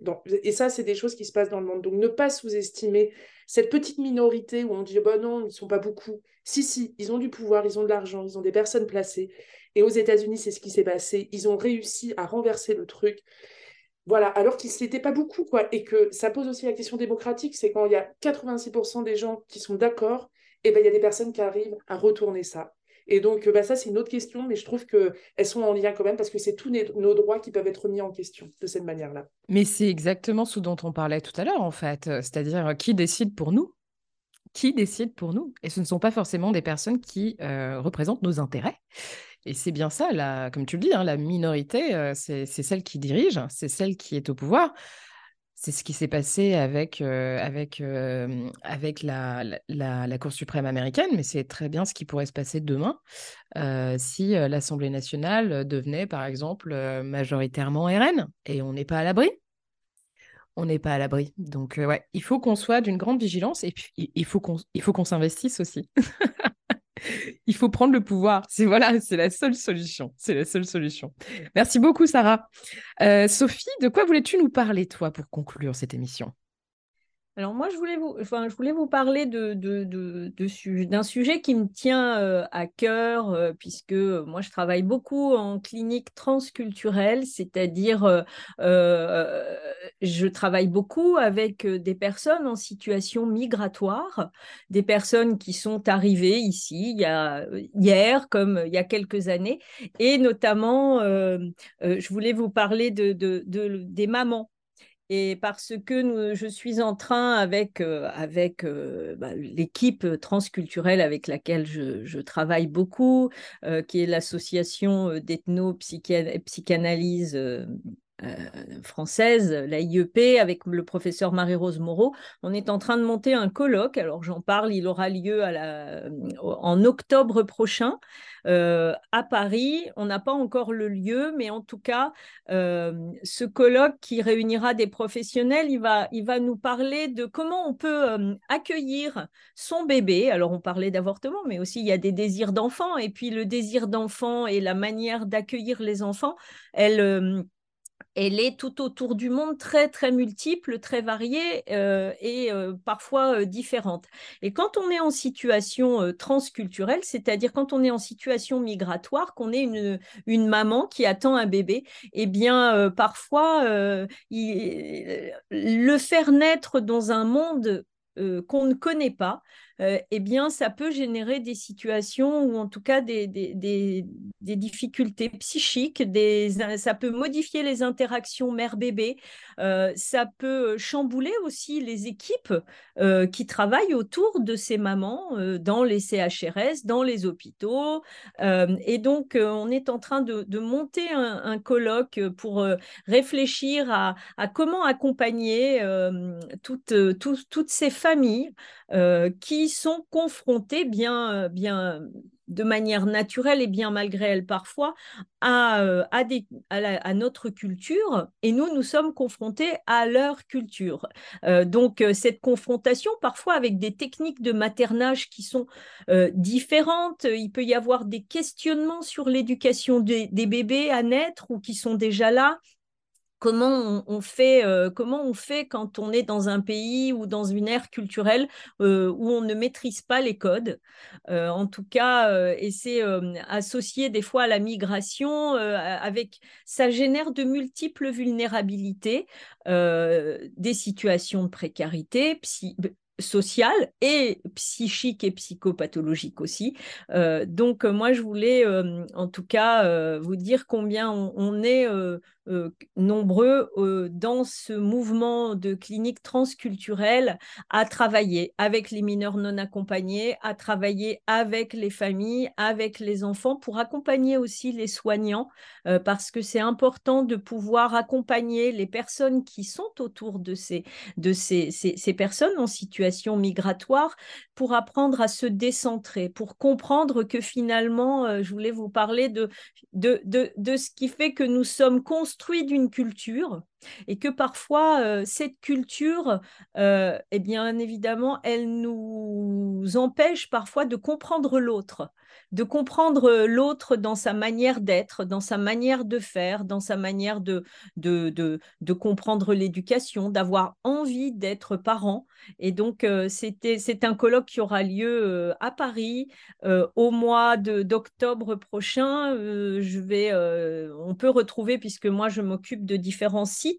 et ça, c'est des choses qui se passent dans le monde. Donc, ne pas sous-estimer cette petite minorité où on dit, bah non, ils ne sont pas beaucoup. Si, si, ils ont du pouvoir, ils ont de l'argent, ils ont des personnes placées. Et aux États-Unis, c'est ce qui s'est passé. Ils ont réussi à renverser le truc. Voilà, alors qu'ils n'étaient pas beaucoup, quoi. Et que ça pose aussi la question démocratique, c'est quand il y a 86% des gens qui sont d'accord, et eh ben, il y a des personnes qui arrivent à retourner ça. Et donc, bah, ça, c'est une autre question, mais je trouve qu'elles sont en lien quand même parce que c'est tous nos droits qui peuvent être mis en question de cette manière-là. Mais c'est exactement ce dont on parlait tout à l'heure, en fait. C'est-à-dire, euh, qui décide pour nous? Qui décide pour nous? Et ce ne sont pas forcément des personnes qui euh, représentent nos intérêts. Et c'est bien ça, la, comme tu le dis, hein, la minorité, euh, c'est celle qui dirige, c'est celle qui est au pouvoir. C'est ce qui s'est passé avec, euh, avec, euh, avec la, la, Cour suprême américaine, mais c'est très bien ce qui pourrait se passer demain euh, si l'Assemblée nationale devenait, par exemple, majoritairement RN. Et on n'est pas à l'abri. On n'est pas à l'abri. Donc, ouais, il faut qu'on soit d'une grande vigilance et puis il faut qu'on s'investisse aussi. Il faut prendre le pouvoir. C'est la seule solution. C'est la seule solution. Merci beaucoup, Sarah. Euh, Sophie, de quoi voulais-tu nous parler, toi, pour conclure cette émission? Alors moi, je voulais vous, enfin, je voulais vous parler de, de, de, d'un sujet qui me tient euh, à cœur, euh, puisque moi, je travaille beaucoup en clinique transculturelle, c'est-à-dire euh, je travaille beaucoup avec des personnes en situation migratoire, des personnes qui sont arrivées ici il y a, hier comme il y a quelques années, et notamment, je voulais vous parler de, des mamans et parce que je suis en train avec, euh, avec euh, bah, l'équipe transculturelle avec laquelle je, travaille beaucoup, euh, qui est l'association d'ethno-psychanalyse française, la IEP, avec le professeur Marie-Rose Moreau. On est en train de monter un colloque. Alors j'en parle, il aura lieu la, en octobre prochain à Paris. On n'a pas encore le lieu, mais en tout cas, ce colloque qui réunira des professionnels, il va, il va nous parler de comment on peut accueillir son bébé. Alors on parlait d'avortement, mais aussi il y a des désirs d'enfant. Et puis le désir d'enfant et la manière d'accueillir les enfants, elle elle est tout autour du monde très très multiple, très variée euh, et euh, parfois euh, différente. Et quand on est en situation transculturelle, c'est-à-dire quand on est en situation migratoire, qu'on est une, une maman qui attend un bébé, eh bien parfois le faire naître dans un monde qu'on ne connaît pas, euh, eh bien, ça peut générer des situations ou en tout cas des, des, difficultés psychiques, des, ça peut modifier les interactions mère-bébé, euh, ça peut chambouler aussi les équipes euh, qui travaillent autour de ces mamans dans les CHRS, dans les hôpitaux. et donc, on est en train de, monter un, colloque pour réfléchir à, comment accompagner toutes, toutes ces familles qui sont confrontés bien, euh, bien de manière naturelle et bien malgré elle parfois à, euh, à, notre culture et nous, nous sommes confrontés à leur culture. Euh, donc cette confrontation parfois avec des techniques de maternage qui sont différentes, il peut y avoir des questionnements sur l'éducation des bébés à naître ou qui sont déjà là, comment on, fait, euh, comment on fait quand on est dans un pays ou dans une ère culturelle euh, où on ne maîtrise pas les codes. Euh, en tout cas, et c'est associé des fois à la migration, avec ça génère de multiples vulnérabilités, des situations de précarité, sociale et psychique et psychopathologique aussi. donc moi, je voulais en tout cas vous dire combien on est euh, nombreux euh, dans ce mouvement de clinique transculturelle à travailler avec les mineurs non accompagnés, à travailler avec les familles, avec les enfants, pour accompagner aussi les soignants, euh, parce que c'est important de pouvoir accompagner les personnes qui sont autour de ces, de ces, ces, personnes en situation migratoire pour apprendre à se décentrer, pour comprendre que finalement, je voulais vous parler de, de, de, de ce qui fait que nous sommes construits construit d'une culture et que parfois euh, cette culture, euh, eh bien évidemment, elle nous empêche parfois de comprendre l'autre de comprendre l'autre dans sa manière d'être, dans sa manière de faire, dans sa manière de, de, de, comprendre l'éducation, d'avoir envie d'être parent. Et donc, c'est un colloque qui aura lieu à Paris au mois d'octobre prochain. je vais, on peut retrouver, puisque moi, je m'occupe de différents sites,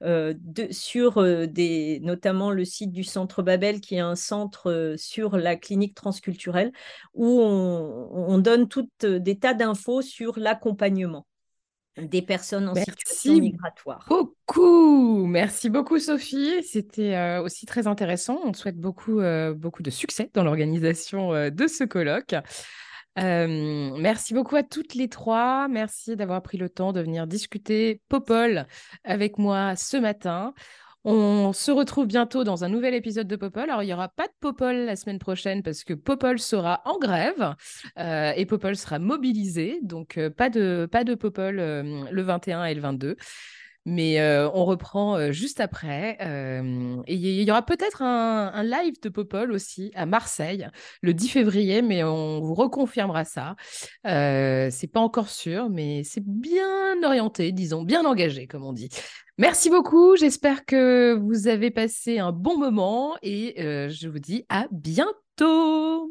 de, sur des, notamment le site du Centre Babel, qui est un centre sur la clinique transculturelle, où on, on donne euh, des tas d'infos sur l'accompagnement des personnes en situation migratoire. Beaucoup, merci beaucoup Sophie. C'était euh, aussi très intéressant. On souhaite beaucoup, euh, beaucoup de succès dans l'organisation de ce colloque. Merci beaucoup à toutes les trois. Merci d'avoir pris le temps de venir discuter Popol avec moi ce matin. On se retrouve bientôt dans un nouvel épisode de Popol. Alors, il n'y aura pas de Popol la semaine prochaine parce que Popol sera en grève euh, et Popol sera mobilisé. Donc, euh, pas, de, pas de Popol euh, le 21 et le 22. Mais on reprend juste après. il y, aura peut-être un, live de Popol aussi à Marseille le 10 février, mais on vous reconfirmera ça. c'est pas encore sûr, mais c'est bien orienté, disons, bien engagé, comme on dit. Merci beaucoup. J'espère que vous avez passé un bon moment et euh, je vous dis à bientôt.